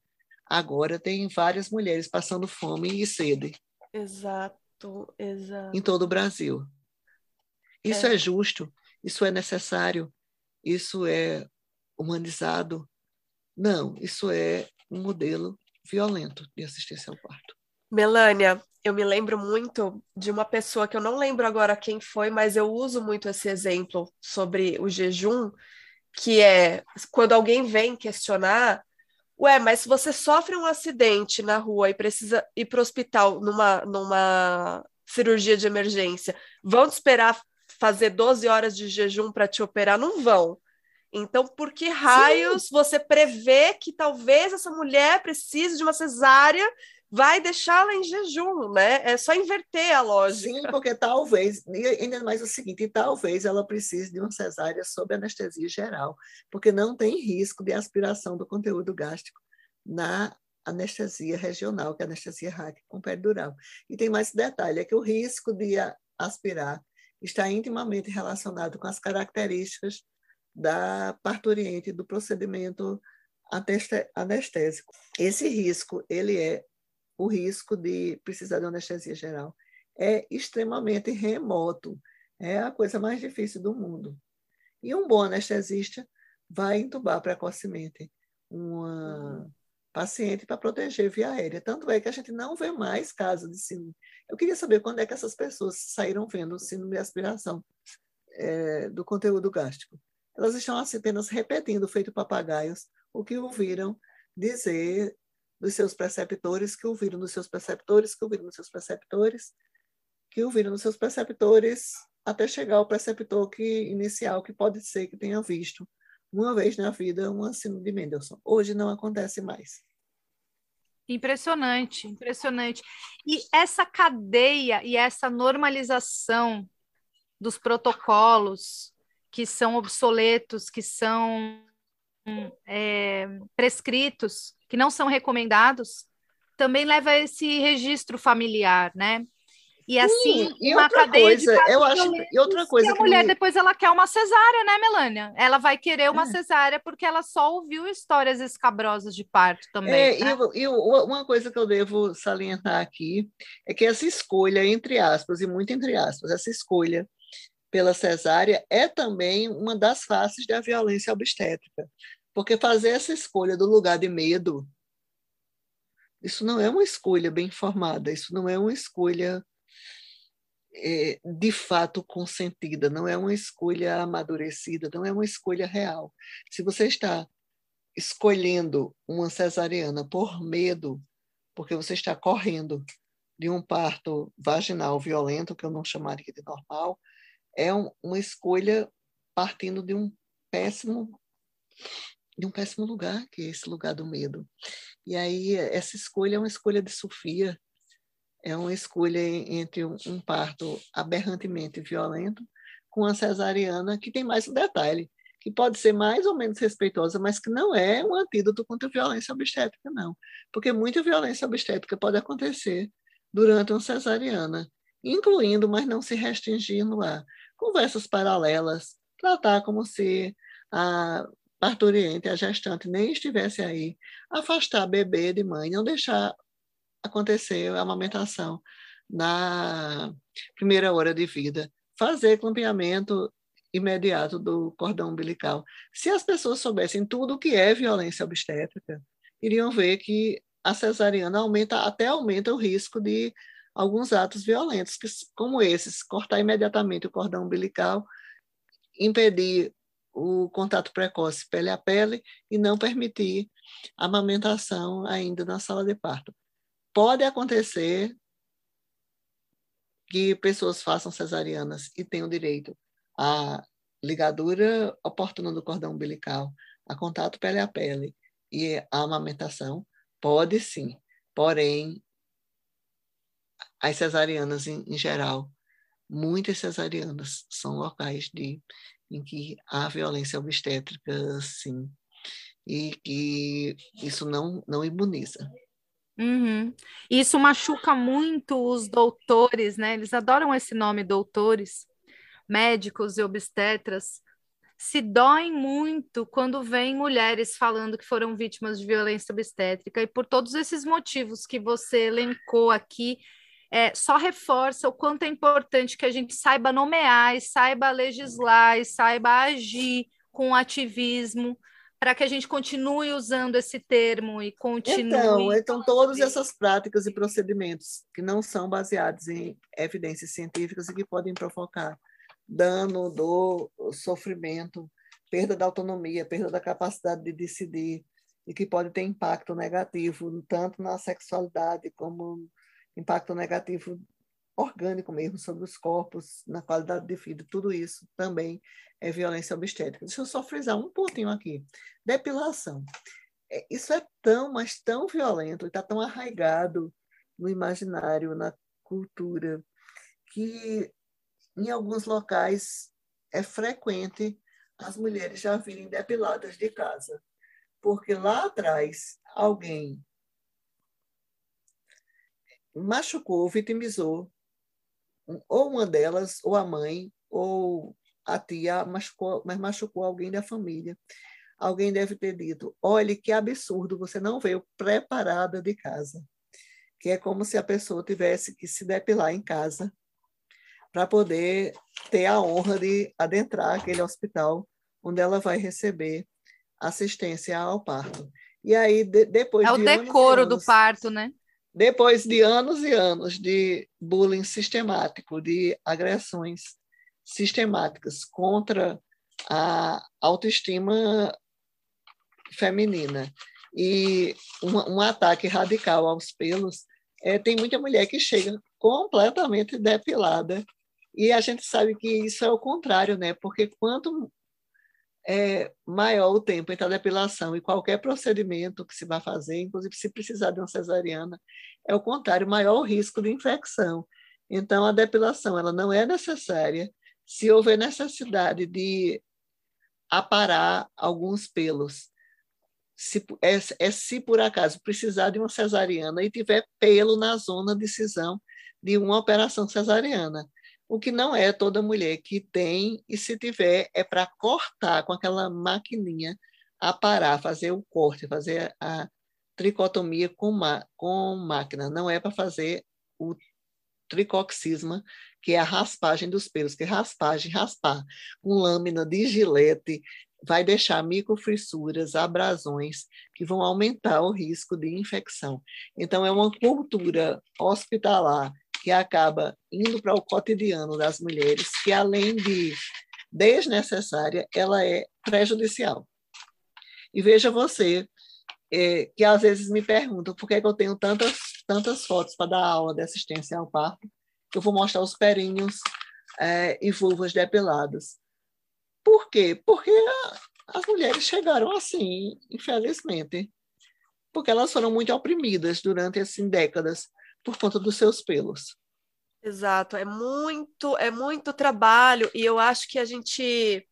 agora tem várias mulheres passando fome e sede. Exato, exato. Em todo o Brasil. Isso é, é justo, isso é necessário, isso é humanizado. Não, isso é um modelo violento de assistência ao parto. Melânia, eu me lembro muito de uma pessoa que eu não lembro agora quem foi, mas eu uso muito esse exemplo sobre o jejum, que é quando alguém vem questionar, Ué, mas se você sofre um acidente na rua e precisa ir para o hospital numa, numa cirurgia de emergência, vão te esperar fazer 12 horas de jejum para te operar? Não vão. Então, por que raios Sim. você prevê que talvez essa mulher precise de uma cesárea vai deixá-la em jejum, né? É só inverter a lógica. Sim, porque talvez, ainda mais o seguinte, talvez ela precise de uma cesárea sob anestesia geral, porque não tem risco de aspiração do conteúdo gástrico na anestesia regional, que é anestesia RAC com peridural. E tem mais detalhe, é que o risco de aspirar está intimamente relacionado com as características da parturiente do procedimento anestésico. Esse risco, ele é o risco de precisar de anestesia geral é extremamente remoto. É a coisa mais difícil do mundo. E um bom anestesista vai entubar precocemente uma paciente para proteger via aérea. Tanto é que a gente não vê mais casos de síndrome. Eu queria saber quando é que essas pessoas saíram vendo síndrome de aspiração é, do conteúdo gástrico. Elas estão assim, apenas repetindo, feito papagaios, o que ouviram dizer dos seus preceptores, que ouviram dos seus preceptores, que ouviram dos seus preceptores, que ouviram dos seus preceptores, até chegar ao preceptor que, inicial, que pode ser que tenha visto uma vez na vida um ensino de Mendelssohn. Hoje não acontece mais. Impressionante, impressionante. E essa cadeia e essa normalização dos protocolos que são obsoletos, que são é, prescritos, que não são recomendados, também leva a esse registro familiar, né? E assim, Sim, e uma cadeia coisa, eu acho, e outra coisa e a mulher me... depois ela quer uma cesárea, né, Melânia? Ela vai querer uma é. cesárea porque ela só ouviu histórias escabrosas de parto também. É, né? e, e uma coisa que eu devo salientar aqui é que essa escolha, entre aspas, e muito entre aspas, essa escolha pela cesárea é também uma das faces da violência obstétrica. Porque fazer essa escolha do lugar de medo, isso não é uma escolha bem formada, isso não é uma escolha é, de fato consentida, não é uma escolha amadurecida, não é uma escolha real. Se você está escolhendo uma cesariana por medo, porque você está correndo de um parto vaginal violento, que eu não chamaria de normal, é um, uma escolha partindo de um péssimo de um péssimo lugar, que é esse lugar do medo. E aí essa escolha é uma escolha de Sofia, é uma escolha entre um, parto aberrantemente violento com a cesariana que tem mais um detalhe, que pode ser mais ou menos respeitosa, mas que não é um antídoto contra a violência obstétrica, não. Porque muita violência obstétrica pode acontecer durante uma cesariana, incluindo, mas não se restringir no ar, conversas paralelas, tratar como se a parturiente, a gestante, nem estivesse aí, afastar bebê de mãe, não deixar acontecer a amamentação na primeira hora de vida, fazer clampeamento imediato do cordão umbilical. Se as pessoas soubessem tudo o que é violência obstétrica, iriam ver que a cesariana aumenta até aumenta o risco de alguns atos violentos, como esses, cortar imediatamente o cordão umbilical, impedir o contato precoce pele a pele e não permitir a amamentação ainda na sala de parto. Pode acontecer que pessoas façam cesarianas e tenham direito à ligadura oportuna do cordão umbilical, a contato pele a pele e a amamentação, pode sim. Porém, as cesarianas em, em geral, muitas cesarianas são locais de, em que há violência obstétrica, sim, e que isso não, não imuniza. Uhum. Isso machuca muito os doutores, né? Eles adoram esse nome, doutores, médicos e obstetras. Se doem muito quando vêm mulheres falando que foram vítimas de violência obstétrica, e por todos esses motivos que você elencou aqui, é, só reforça o quanto é importante que a gente saiba nomear, e saiba legislar, e saiba agir com ativismo, para que a gente continue usando esse termo e continue. Então, então todas essas práticas e procedimentos que não são baseados em evidências científicas e que podem provocar dano, dor, sofrimento, perda da autonomia, perda da capacidade de decidir, e que pode ter impacto negativo tanto na sexualidade como impacto negativo orgânico mesmo sobre os corpos, na qualidade de vida, tudo isso também é violência obstétrica. Deixa eu só frisar um pontinho aqui. Depilação. É, isso é tão, mas tão violento, está tão arraigado no imaginário, na cultura, que em alguns locais é frequente as mulheres já virem depiladas de casa, porque lá atrás alguém machucou, vitimizou, ou uma delas, ou a mãe, ou a tia, machucou, mas machucou alguém da família. Alguém deve ter dito: olhe que absurdo, você não veio preparada de casa. Que é como se a pessoa tivesse que se depilar em casa para poder ter a honra de adentrar aquele hospital onde ela vai receber assistência ao parto. E aí, de, depois é o decoro anos, do parto, né? Depois de anos e anos de bullying sistemático, de agressões sistemáticas contra a autoestima feminina e um, um ataque radical aos pelos, é, tem muita mulher que chega completamente depilada e a gente sabe que isso é o contrário, né? Porque quanto é maior o tempo entre a depilação e qualquer procedimento que se vai fazer, inclusive se precisar de uma cesariana, é o contrário, maior o risco de infecção. Então, a depilação ela não é necessária se houver necessidade de aparar alguns pelos. Se, é, é, se por acaso precisar de uma cesariana e tiver pelo na zona de cisão de uma operação cesariana. O que não é toda mulher que tem, e se tiver, é para cortar com aquela maquininha, aparar, fazer o corte, fazer a tricotomia com, com máquina. Não é para fazer o tricoxisma, que é a raspagem dos pelos, que é raspagem, raspar com lâmina de gilete, vai deixar microfissuras, abrasões, que vão aumentar o risco de infecção. Então, é uma cultura hospitalar que acaba indo para o cotidiano das mulheres, que além de desnecessária, ela é prejudicial. E veja você, é, que às vezes me perguntam por que, é que eu tenho tantas, tantas fotos para dar aula de assistência ao parto, que eu vou mostrar os perinhos é, e vulvas depilados. Por quê? Porque a, as mulheres chegaram assim, infelizmente, porque elas foram muito oprimidas durante assim, décadas por conta dos seus pelos. Exato, é muito, é muito trabalho, e eu acho que a gente,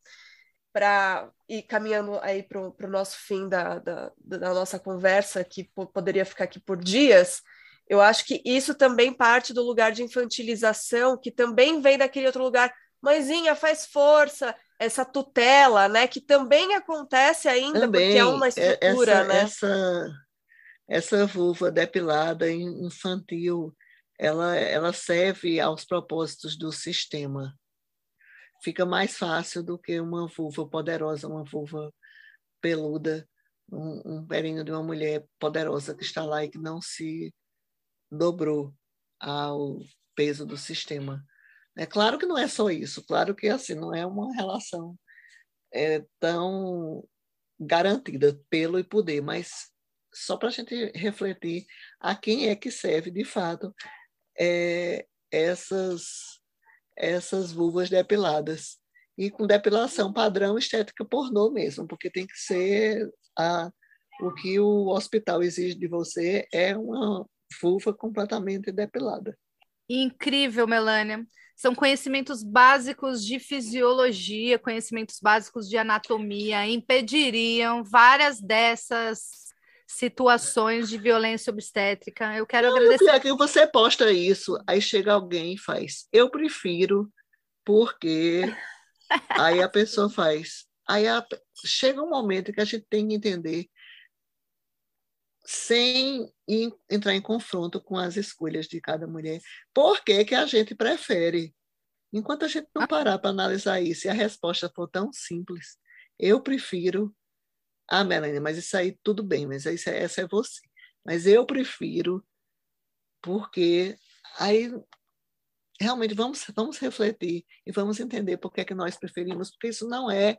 para ir caminhando aí para o nosso fim da, da, da, nossa conversa, que poderia ficar aqui por dias, eu acho que isso também parte do lugar de infantilização, que também vem daquele outro lugar, mãezinha, faz força, essa tutela, né, que também acontece ainda, também, porque é uma estrutura, essa, né? Essa essa vulva depilada infantil, ela, ela serve aos propósitos do sistema. Fica mais fácil do que uma vulva poderosa, uma vulva peluda, um, um perinho de uma mulher poderosa que está lá e que não se dobrou ao peso do sistema. É claro que não é só isso, claro que assim não é uma relação é, tão garantida pelo e poder, mas só para a gente refletir a quem é que serve de fato é, essas, essas vulvas depiladas. E com depilação padrão estética pornô mesmo, porque tem que ser a, o que o hospital exige de você é uma vulva completamente depilada. Incrível, Melânia. São conhecimentos básicos de fisiologia, conhecimentos básicos de anatomia, impediriam várias dessas situações de violência obstétrica. Eu quero Não, agradecer. É que você posta isso, aí chega alguém e faz. Eu prefiro, porque aí a pessoa faz. Aí a... chega um momento que a gente tem que entender sem entrar em confronto com as escolhas de cada mulher. Por que, que a gente prefere? Enquanto a gente não ah. parar para analisar isso e a resposta for tão simples, eu prefiro ah, Melanie, mas isso aí tudo bem, mas isso, essa é você. Mas eu prefiro, porque aí realmente vamos, vamos refletir e vamos entender por que, é que nós preferimos, porque isso não é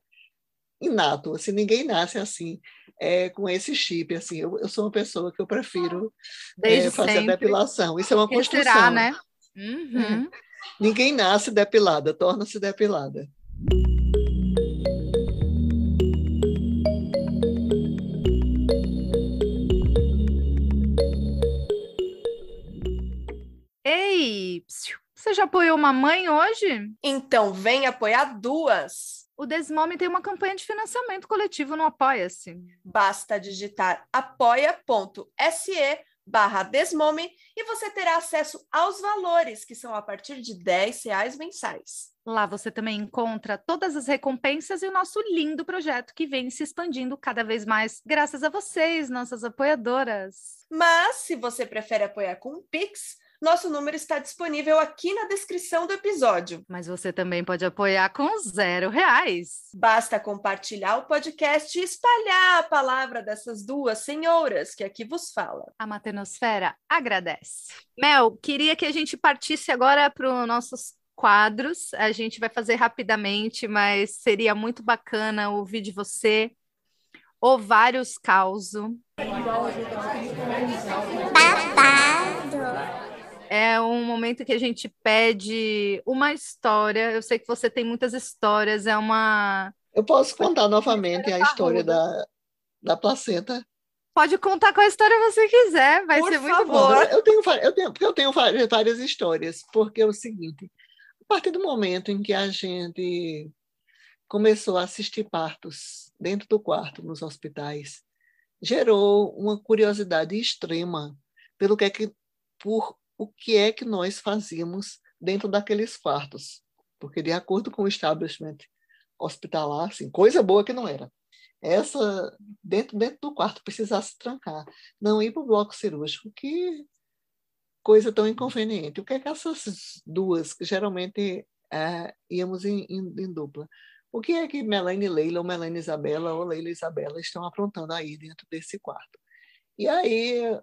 inato, assim, ninguém nasce assim, é, com esse chip, assim, eu, eu sou uma pessoa que eu prefiro é, fazer sempre. a depilação, isso é uma construção. Será, né? Uhum. Ninguém nasce depilada, torna-se depilada. Você já apoiou uma mãe hoje? Então, vem apoiar duas. O Desmome tem uma campanha de financiamento coletivo no Apoia-se. Basta digitar apoia.se barra Desmome e você terá acesso aos valores, que são a partir de 10 reais mensais. Lá você também encontra todas as recompensas e o nosso lindo projeto que vem se expandindo cada vez mais, graças a vocês, nossas apoiadoras. Mas, se você prefere apoiar com o Pix, nosso número está disponível aqui na descrição do episódio. Mas você também pode apoiar com zero reais. Basta compartilhar o podcast e espalhar a palavra dessas duas senhoras que aqui vos fala. A Matenosfera agradece. Mel, queria que a gente partisse agora para os nossos quadros. A gente vai fazer rapidamente, mas seria muito bacana ouvir de você. Ovários causo. Babado é um momento que a gente pede uma história. Eu sei que você tem muitas histórias, é uma Eu posso contar novamente a história da, da placenta? Pode contar qual história você quiser, vai Por ser muito favor. boa. Eu tenho, eu tenho, eu tenho várias histórias, porque é o seguinte: a partir do momento em que a gente começou a assistir partos dentro do quarto nos hospitais, gerou uma curiosidade extrema pelo que é que por o que é que nós fazíamos dentro daqueles quartos, porque de acordo com o establishment hospitalar, assim, coisa boa que não era. Essa dentro dentro do quarto precisasse trancar, não ir para o bloco cirúrgico, que coisa tão inconveniente. O que é que essas duas, que geralmente é, íamos em, em, em dupla, o que é que Melanie Leila ou Melanie Isabela ou Leila Isabela estão aprontando aí dentro desse quarto? E aí,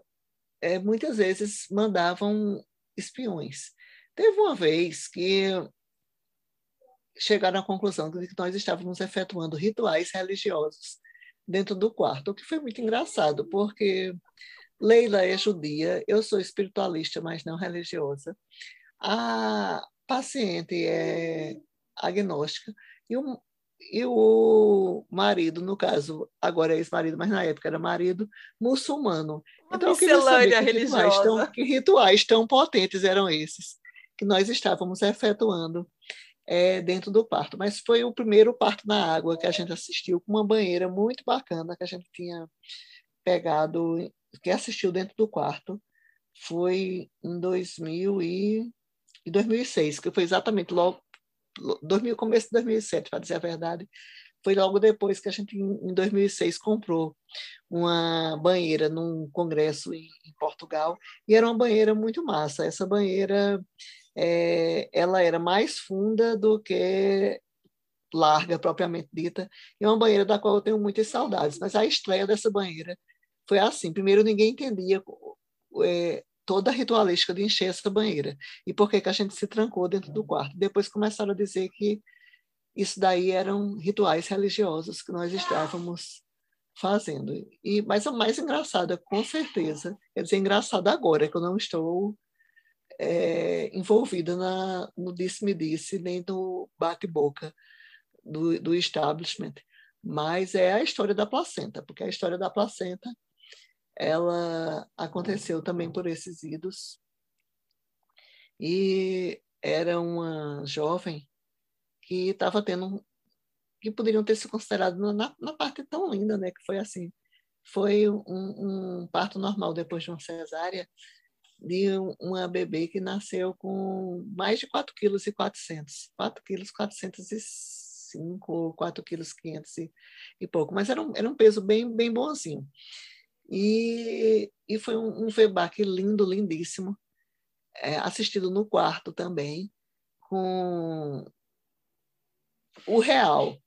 é, muitas vezes, mandavam espiões. Teve uma vez que chegaram à conclusão de que nós estávamos efetuando rituais religiosos dentro do quarto, o que foi muito engraçado, porque Leila é judia, eu sou espiritualista, mas não religiosa. A paciente é agnóstica e o, e o marido, no caso, agora é ex-marido, mas na época era marido, muçulmano. Então, saber que rituais, tão, que rituais tão potentes eram esses que nós estávamos efetuando é, dentro do parto. Mas foi o primeiro parto na água que a gente assistiu, com uma banheira muito bacana que a gente tinha pegado, que assistiu dentro do quarto. Foi em 2000 e, e 2006, que foi exatamente logo 2000, começo de 2007, para dizer a verdade, foi logo depois que a gente, em 2006, comprou uma banheira num congresso em, em Portugal, e era uma banheira muito massa. Essa banheira, é, ela era mais funda do que larga, propriamente dita, e é uma banheira da qual eu tenho muitas saudades. Mas a estreia dessa banheira foi assim: primeiro, ninguém entendia é, toda a ritualística de encher essa banheira. E por que, que a gente se trancou dentro do quarto? Depois começaram a dizer que isso daí eram rituais religiosos que nós estávamos fazendo. E mas o mais engraçado, com certeza, quer dizer, engraçado agora que eu não estou é, envolvida na, no disse-me-disse, nem no bate-boca do, do establishment, mas é a história da placenta, porque a história da placenta ela aconteceu também por esses idos. E era uma jovem que estava tendo, que poderiam ter se considerado na, na, parte tão linda, né? Que foi assim, foi um, um parto normal depois de uma cesárea de uma bebê que nasceu com mais de 4 quilos e 400, 4 quilos 405 ou 4 quilos 500 e, e pouco, mas era um, era um peso bem, bem bonzinho. E, e foi um, um feedback lindo, lindíssimo, é, assistido no quarto também, com o real.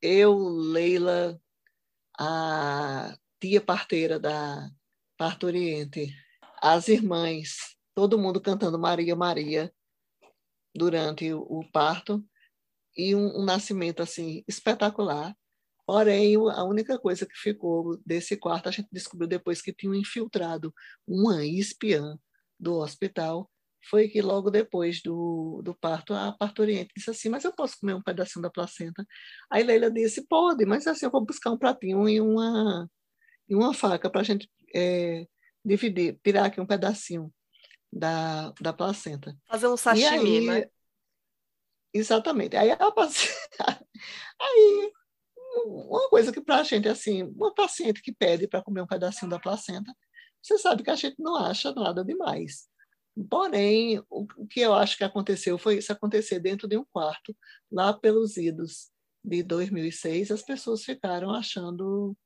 Eu, Leila, a tia parteira da Parto Oriente, as irmãs, todo mundo cantando Maria, Maria durante o, o parto, e um, um nascimento assim espetacular. Porém, a única coisa que ficou desse quarto, a gente descobriu depois que tinham infiltrado uma espiã do hospital, foi que logo depois do, do parto, a parturiente disse assim, mas eu posso comer um pedacinho da placenta? Aí Leila disse, pode, mas assim, eu vou buscar um pratinho e uma, e uma faca para a gente é, dividir, tirar aqui um pedacinho da, da placenta. Fazer um sashimi, aí, né? Exatamente. Aí a aí uma coisa que para a gente, assim, uma paciente que pede para comer um pedacinho da placenta, você sabe que a gente não acha nada demais. Porém, o, que eu acho que aconteceu foi isso acontecer dentro de um quarto, lá pelos idos de 2006, as pessoas ficaram achando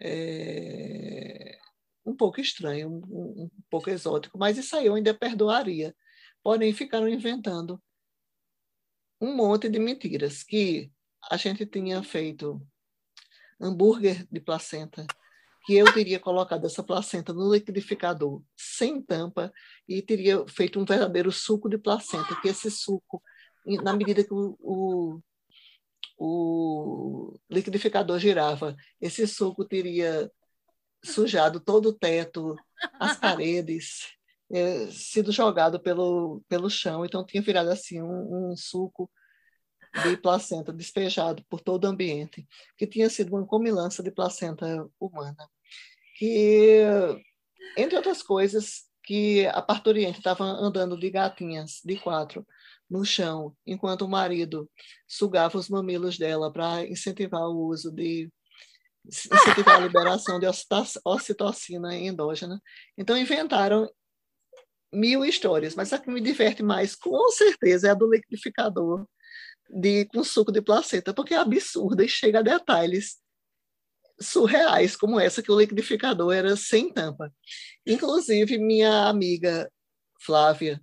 é, um pouco estranho, um, um pouco exótico, mas isso aí eu ainda perdoaria. Porém, ficaram inventando um monte de mentiras que a gente tinha feito hambúrguer de placenta, que eu teria colocado essa placenta no liquidificador sem tampa e teria feito um verdadeiro suco de placenta, que esse suco, na medida que o, o, o liquidificador girava, esse suco teria sujado todo o teto, as paredes, é, sido jogado pelo, pelo chão, então tinha virado assim um, um suco de placenta despejado por todo o ambiente, que tinha sido uma comilança de placenta humana. Que, entre outras coisas, que a parturiente estava andando de gatinhas, de quatro, no chão, enquanto o marido sugava os mamilos dela para incentivar o uso de incentivar a liberação de ocitocina endógena. Então inventaram mil histórias, mas a que me diverte mais, com certeza, é a do liquidificador de, com suco de placenta, porque é absurda e chega a detalhes surreais, como essa que o liquidificador era sem tampa. Inclusive, minha amiga Flávia,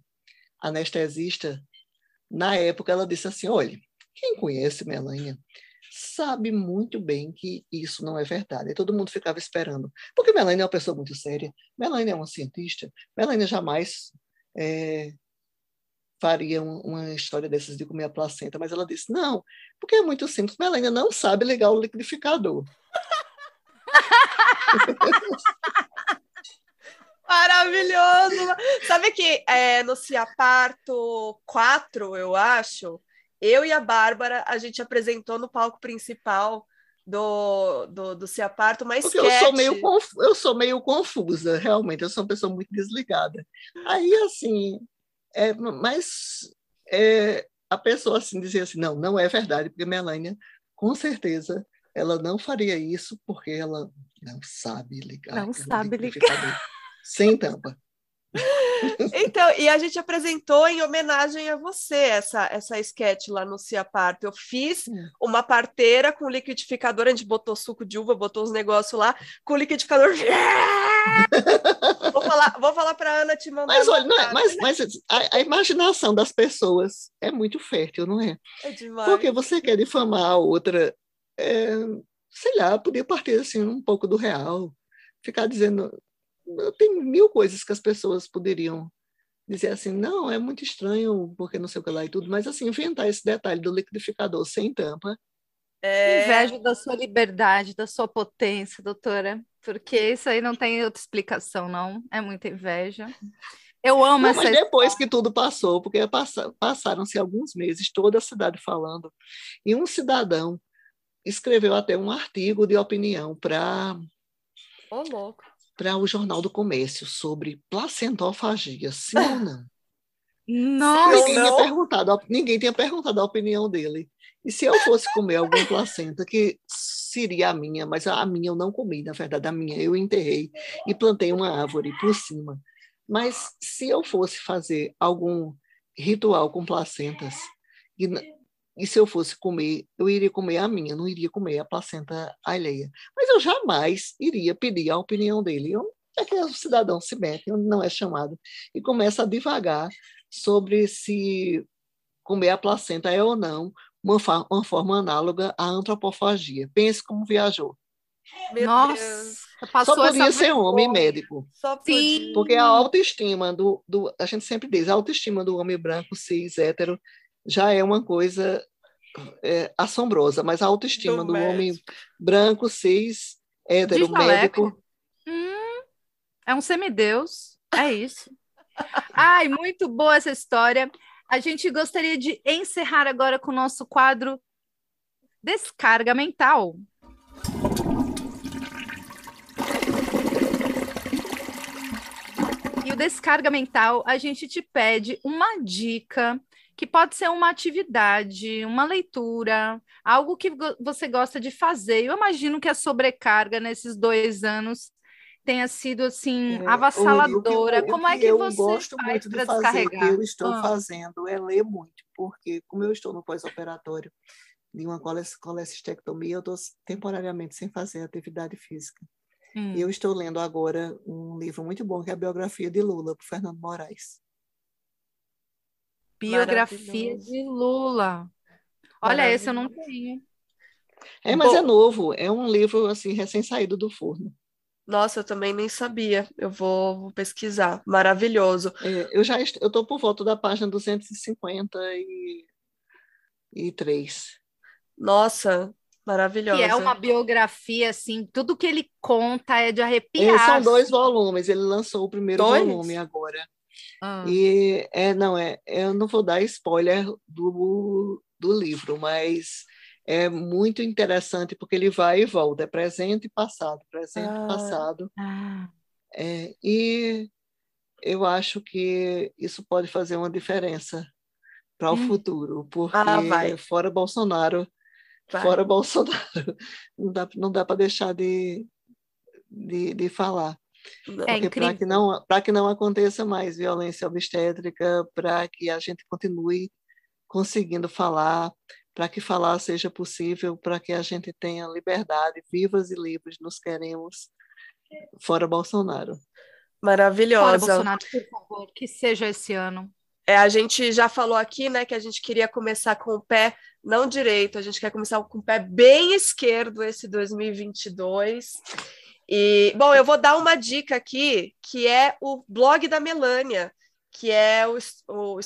anestesista, na época ela disse assim, olha, quem conhece Melania sabe muito bem que isso não é verdade. E todo mundo ficava esperando. Porque Melania é uma pessoa muito séria, Melania é uma cientista, Melania jamais é, faria um, uma história dessas de comer a placenta, mas ela disse, não, porque é muito simples, Melania não sabe ligar o liquidificador. Maravilhoso! Sabe que é, no Ciaparto 4, eu acho, eu e a Bárbara, a gente apresentou no palco principal do, do, do Ciaparto uma Porque eu sou, meio eu sou meio confusa, realmente, eu sou uma pessoa muito desligada. Aí, assim, é, mas é, a pessoa assim dizia assim, não, não é verdade, porque Melania, com certeza, ela não faria isso porque ela não sabe ligar. Não sabe ligar. Sem tampa. Então, e a gente apresentou em homenagem a você essa, essa sketch lá no Ciaparto. Eu fiz hum. uma parteira com liquidificador, a gente botou suco de uva, botou os negócios lá, com liquidificador. vou falar, vou falar para Ana te mandar. Mas olha, é, mas, mas a, a, imaginação das pessoas é muito fértil, não é? É demais. Porque você quer difamar a outra, é, sei lá, podia partir assim um pouco do real, ficar dizendo tem mil coisas que as pessoas poderiam dizer assim, não, é muito estranho, porque não sei o que lá e tudo, mas assim, inventar esse detalhe do liquidificador sem tampa. É... Invejo da sua liberdade, da sua potência, doutora, porque isso aí não tem outra explicação, não. É muita inveja. Eu amo não, essa Mas depois que tudo passou, porque passaram-se alguns meses, toda a cidade falando, e um cidadão escreveu até um artigo de opinião para. Oh, para o Jornal do Comércio sobre placentofagia, sim ou não? Nossa! Ninguém, Tinha perguntado, ninguém tinha perguntado a opinião dele. E se eu fosse comer alguma placenta, que seria a minha, mas a minha eu não comi, na verdade, a minha eu enterrei e plantei uma árvore por cima. Mas se eu fosse fazer algum ritual com placentas, e e se eu fosse comer, eu iria comer a minha, não iria comer a placenta alheia. Mas eu jamais iria pedir a opinião dele. Eu, é que o cidadão se mete, onde não é chamado, e começa a divagar sobre se comer a placenta é ou não uma, uma forma análoga à antropofagia. Pense como viajou. Meu Nossa, Só podia ser homem médico. Sim. Porque a autoestima do, do. A gente sempre diz, a autoestima do homem branco, cis, hétero, já é uma coisa é, assombrosa, mas a autoestima do, do homem branco, cis, hétero, médico. Hum, é um semideus, é isso. Ai, muito boa essa história. A gente gostaria de encerrar agora com o nosso quadro Descarga Mental. E o Descarga Mental, a gente te pede uma dica que pode ser uma atividade, uma leitura, algo que você gosta de fazer. Eu imagino que a sobrecarga nesses dois anos tenha sido assim é, avassaladora. Como é que eu você gosto faz de fazer, que eu estou ah. fazendo é ler muito, porque como eu estou no pós-operatório de uma colecistectomia, eu estou temporariamente sem fazer atividade física. Hum. E eu estou lendo agora um livro muito bom, que é a biografia de Lula, por Fernando Moraes. Biografia de Lula. Olha, esse eu não tenho. É, mas Bom, é novo, é um livro assim recém-saído do forno. Nossa, eu também nem sabia. Eu vou, vou pesquisar. Maravilhoso. É, eu já eu estou por volta da página 253. Nossa, maravilhosa. E é uma biografia, assim, tudo que ele conta é de arrepiar. É, são dois volumes, ele lançou o primeiro dois? volume agora. Ah. E é, não, é, eu não vou dar spoiler do, do livro, mas é muito interessante porque ele vai e volta, é presente e passado, presente e ah, passado. Ah. É, e eu acho que isso pode fazer uma diferença para o hum. futuro, porque ah, fora Bolsonaro, vai. fora Bolsonaro, não dá, não dá para deixar de, de, de falar. É para que não para que não aconteça mais violência obstétrica, para que a gente continue conseguindo falar, para que falar seja possível, para que a gente tenha liberdade, vivas e livres, nos queremos, fora Bolsonaro. Maravilhosa. Fora Bolsonaro, por favor, que seja esse ano. É, a gente já falou aqui, né, que a gente queria começar com o pé não direito, a gente quer começar com o pé bem esquerdo esse 2022. E, bom, eu vou dar uma dica aqui, que é o blog da Melânia, que é o, o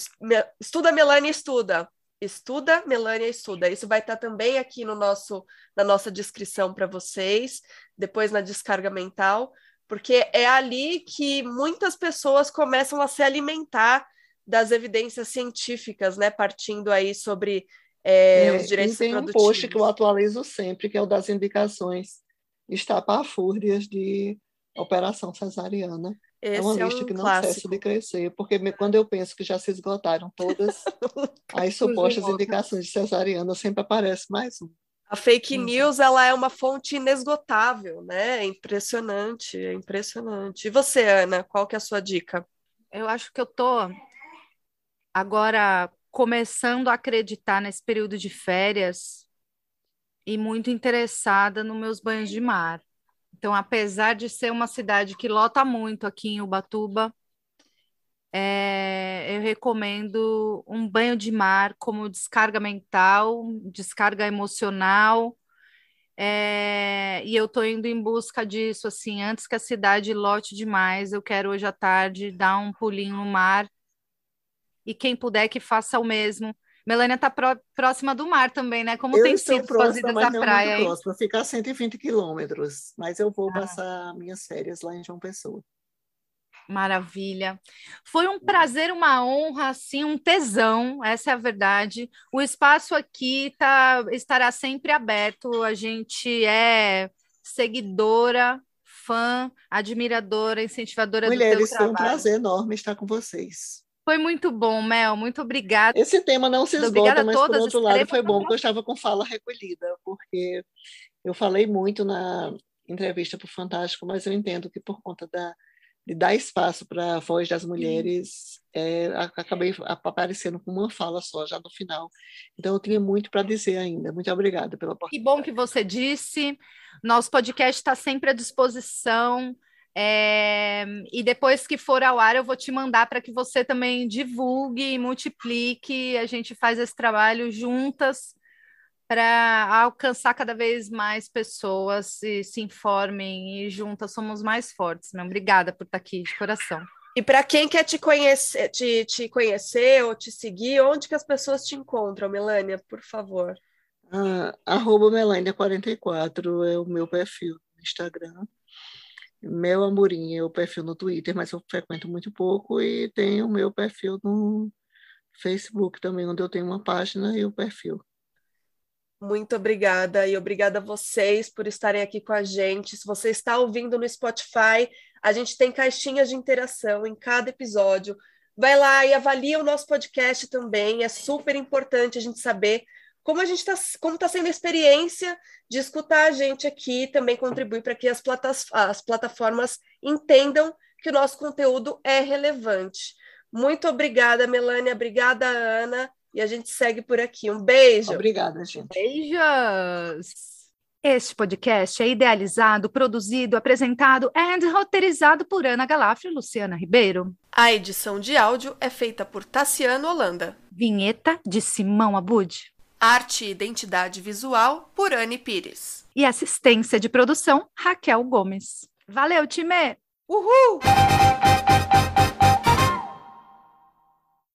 Estuda Melânia Estuda. Estuda, Melânia Estuda. Isso vai estar também aqui no nosso, na nossa descrição para vocês, depois na descarga mental, porque é ali que muitas pessoas começam a se alimentar das evidências científicas, né? Partindo aí sobre é, é, os direitos e tem um post que eu atualizo sempre, que é o das indicações estapafúrdias de operação cesariana. Esse é uma lista é um que não clássico. cessa de crescer, porque quando eu penso que já se esgotaram todas as supostas indicações de cesariana, sempre aparece mais um. A fake news ela é uma fonte inesgotável, né? É impressionante, é impressionante. E você, Ana, qual que é a sua dica? Eu acho que eu tô agora começando a acreditar nesse período de férias e muito interessada nos meus banhos de mar. Então, apesar de ser uma cidade que lota muito aqui em Ubatuba, é, eu recomendo um banho de mar como descarga mental, descarga emocional. É, e eu estou indo em busca disso, assim, antes que a cidade lote demais, eu quero hoje à tarde dar um pulinho no mar. E quem puder que faça o mesmo. Melânia está próxima do mar também, né? Como eu tem sido próxima, suas idas à praia? Eu próxima, ficar a 120 quilômetros, mas eu vou ah. passar minhas férias lá em João Pessoa. Maravilha. Foi um prazer, uma honra, assim, um tesão, essa é a verdade. O espaço aqui tá, estará sempre aberto. A gente é seguidora, fã, admiradora, incentivadora Mulheres, do teu trabalho. foi um prazer enorme estar com vocês. Foi muito bom, Mel. Muito obrigada. Esse tema não se esgota, mas por outro lado foi bom porque eu estava com fala recolhida, porque eu falei muito na entrevista para o Fantástico, mas eu entendo que por conta da, de dar espaço para a voz das mulheres, é, acabei aparecendo com uma fala só já no final. Então eu tinha muito para dizer ainda. Muito obrigada pela oportunidade. Que bom que você disse. Nosso podcast está sempre à disposição. É, e depois que for ao ar, eu vou te mandar para que você também divulgue e multiplique. A gente faz esse trabalho juntas para alcançar cada vez mais pessoas e se informem e juntas somos mais fortes. Meu. Obrigada por estar aqui de coração. E para quem quer te conhecer, te, te conhecer ou te seguir, onde que as pessoas te encontram, Melânia, por favor? Ah, arroba Melânia44 é o meu perfil no Instagram. Meu Amorim é o perfil no Twitter, mas eu frequento muito pouco, e tem o meu perfil no Facebook também, onde eu tenho uma página e o perfil. Muito obrigada e obrigada a vocês por estarem aqui com a gente. Se você está ouvindo no Spotify, a gente tem caixinhas de interação em cada episódio. Vai lá e avalia o nosso podcast também. É super importante a gente saber como a gente está, como está sendo a experiência de escutar a gente aqui, também contribui para que as, platas, as plataformas entendam que o nosso conteúdo é relevante. Muito obrigada, Melânia, obrigada, Ana, e a gente segue por aqui. Um beijo. Obrigada, gente. Beijos. Este podcast é idealizado, produzido, apresentado e roteirizado por Ana Galafrio e Luciana Ribeiro. A edição de áudio é feita por Tassiano Holanda. Vinheta de Simão Abud. Arte e identidade visual por Anne Pires. E assistência de produção Raquel Gomes. Valeu, time! Uhul!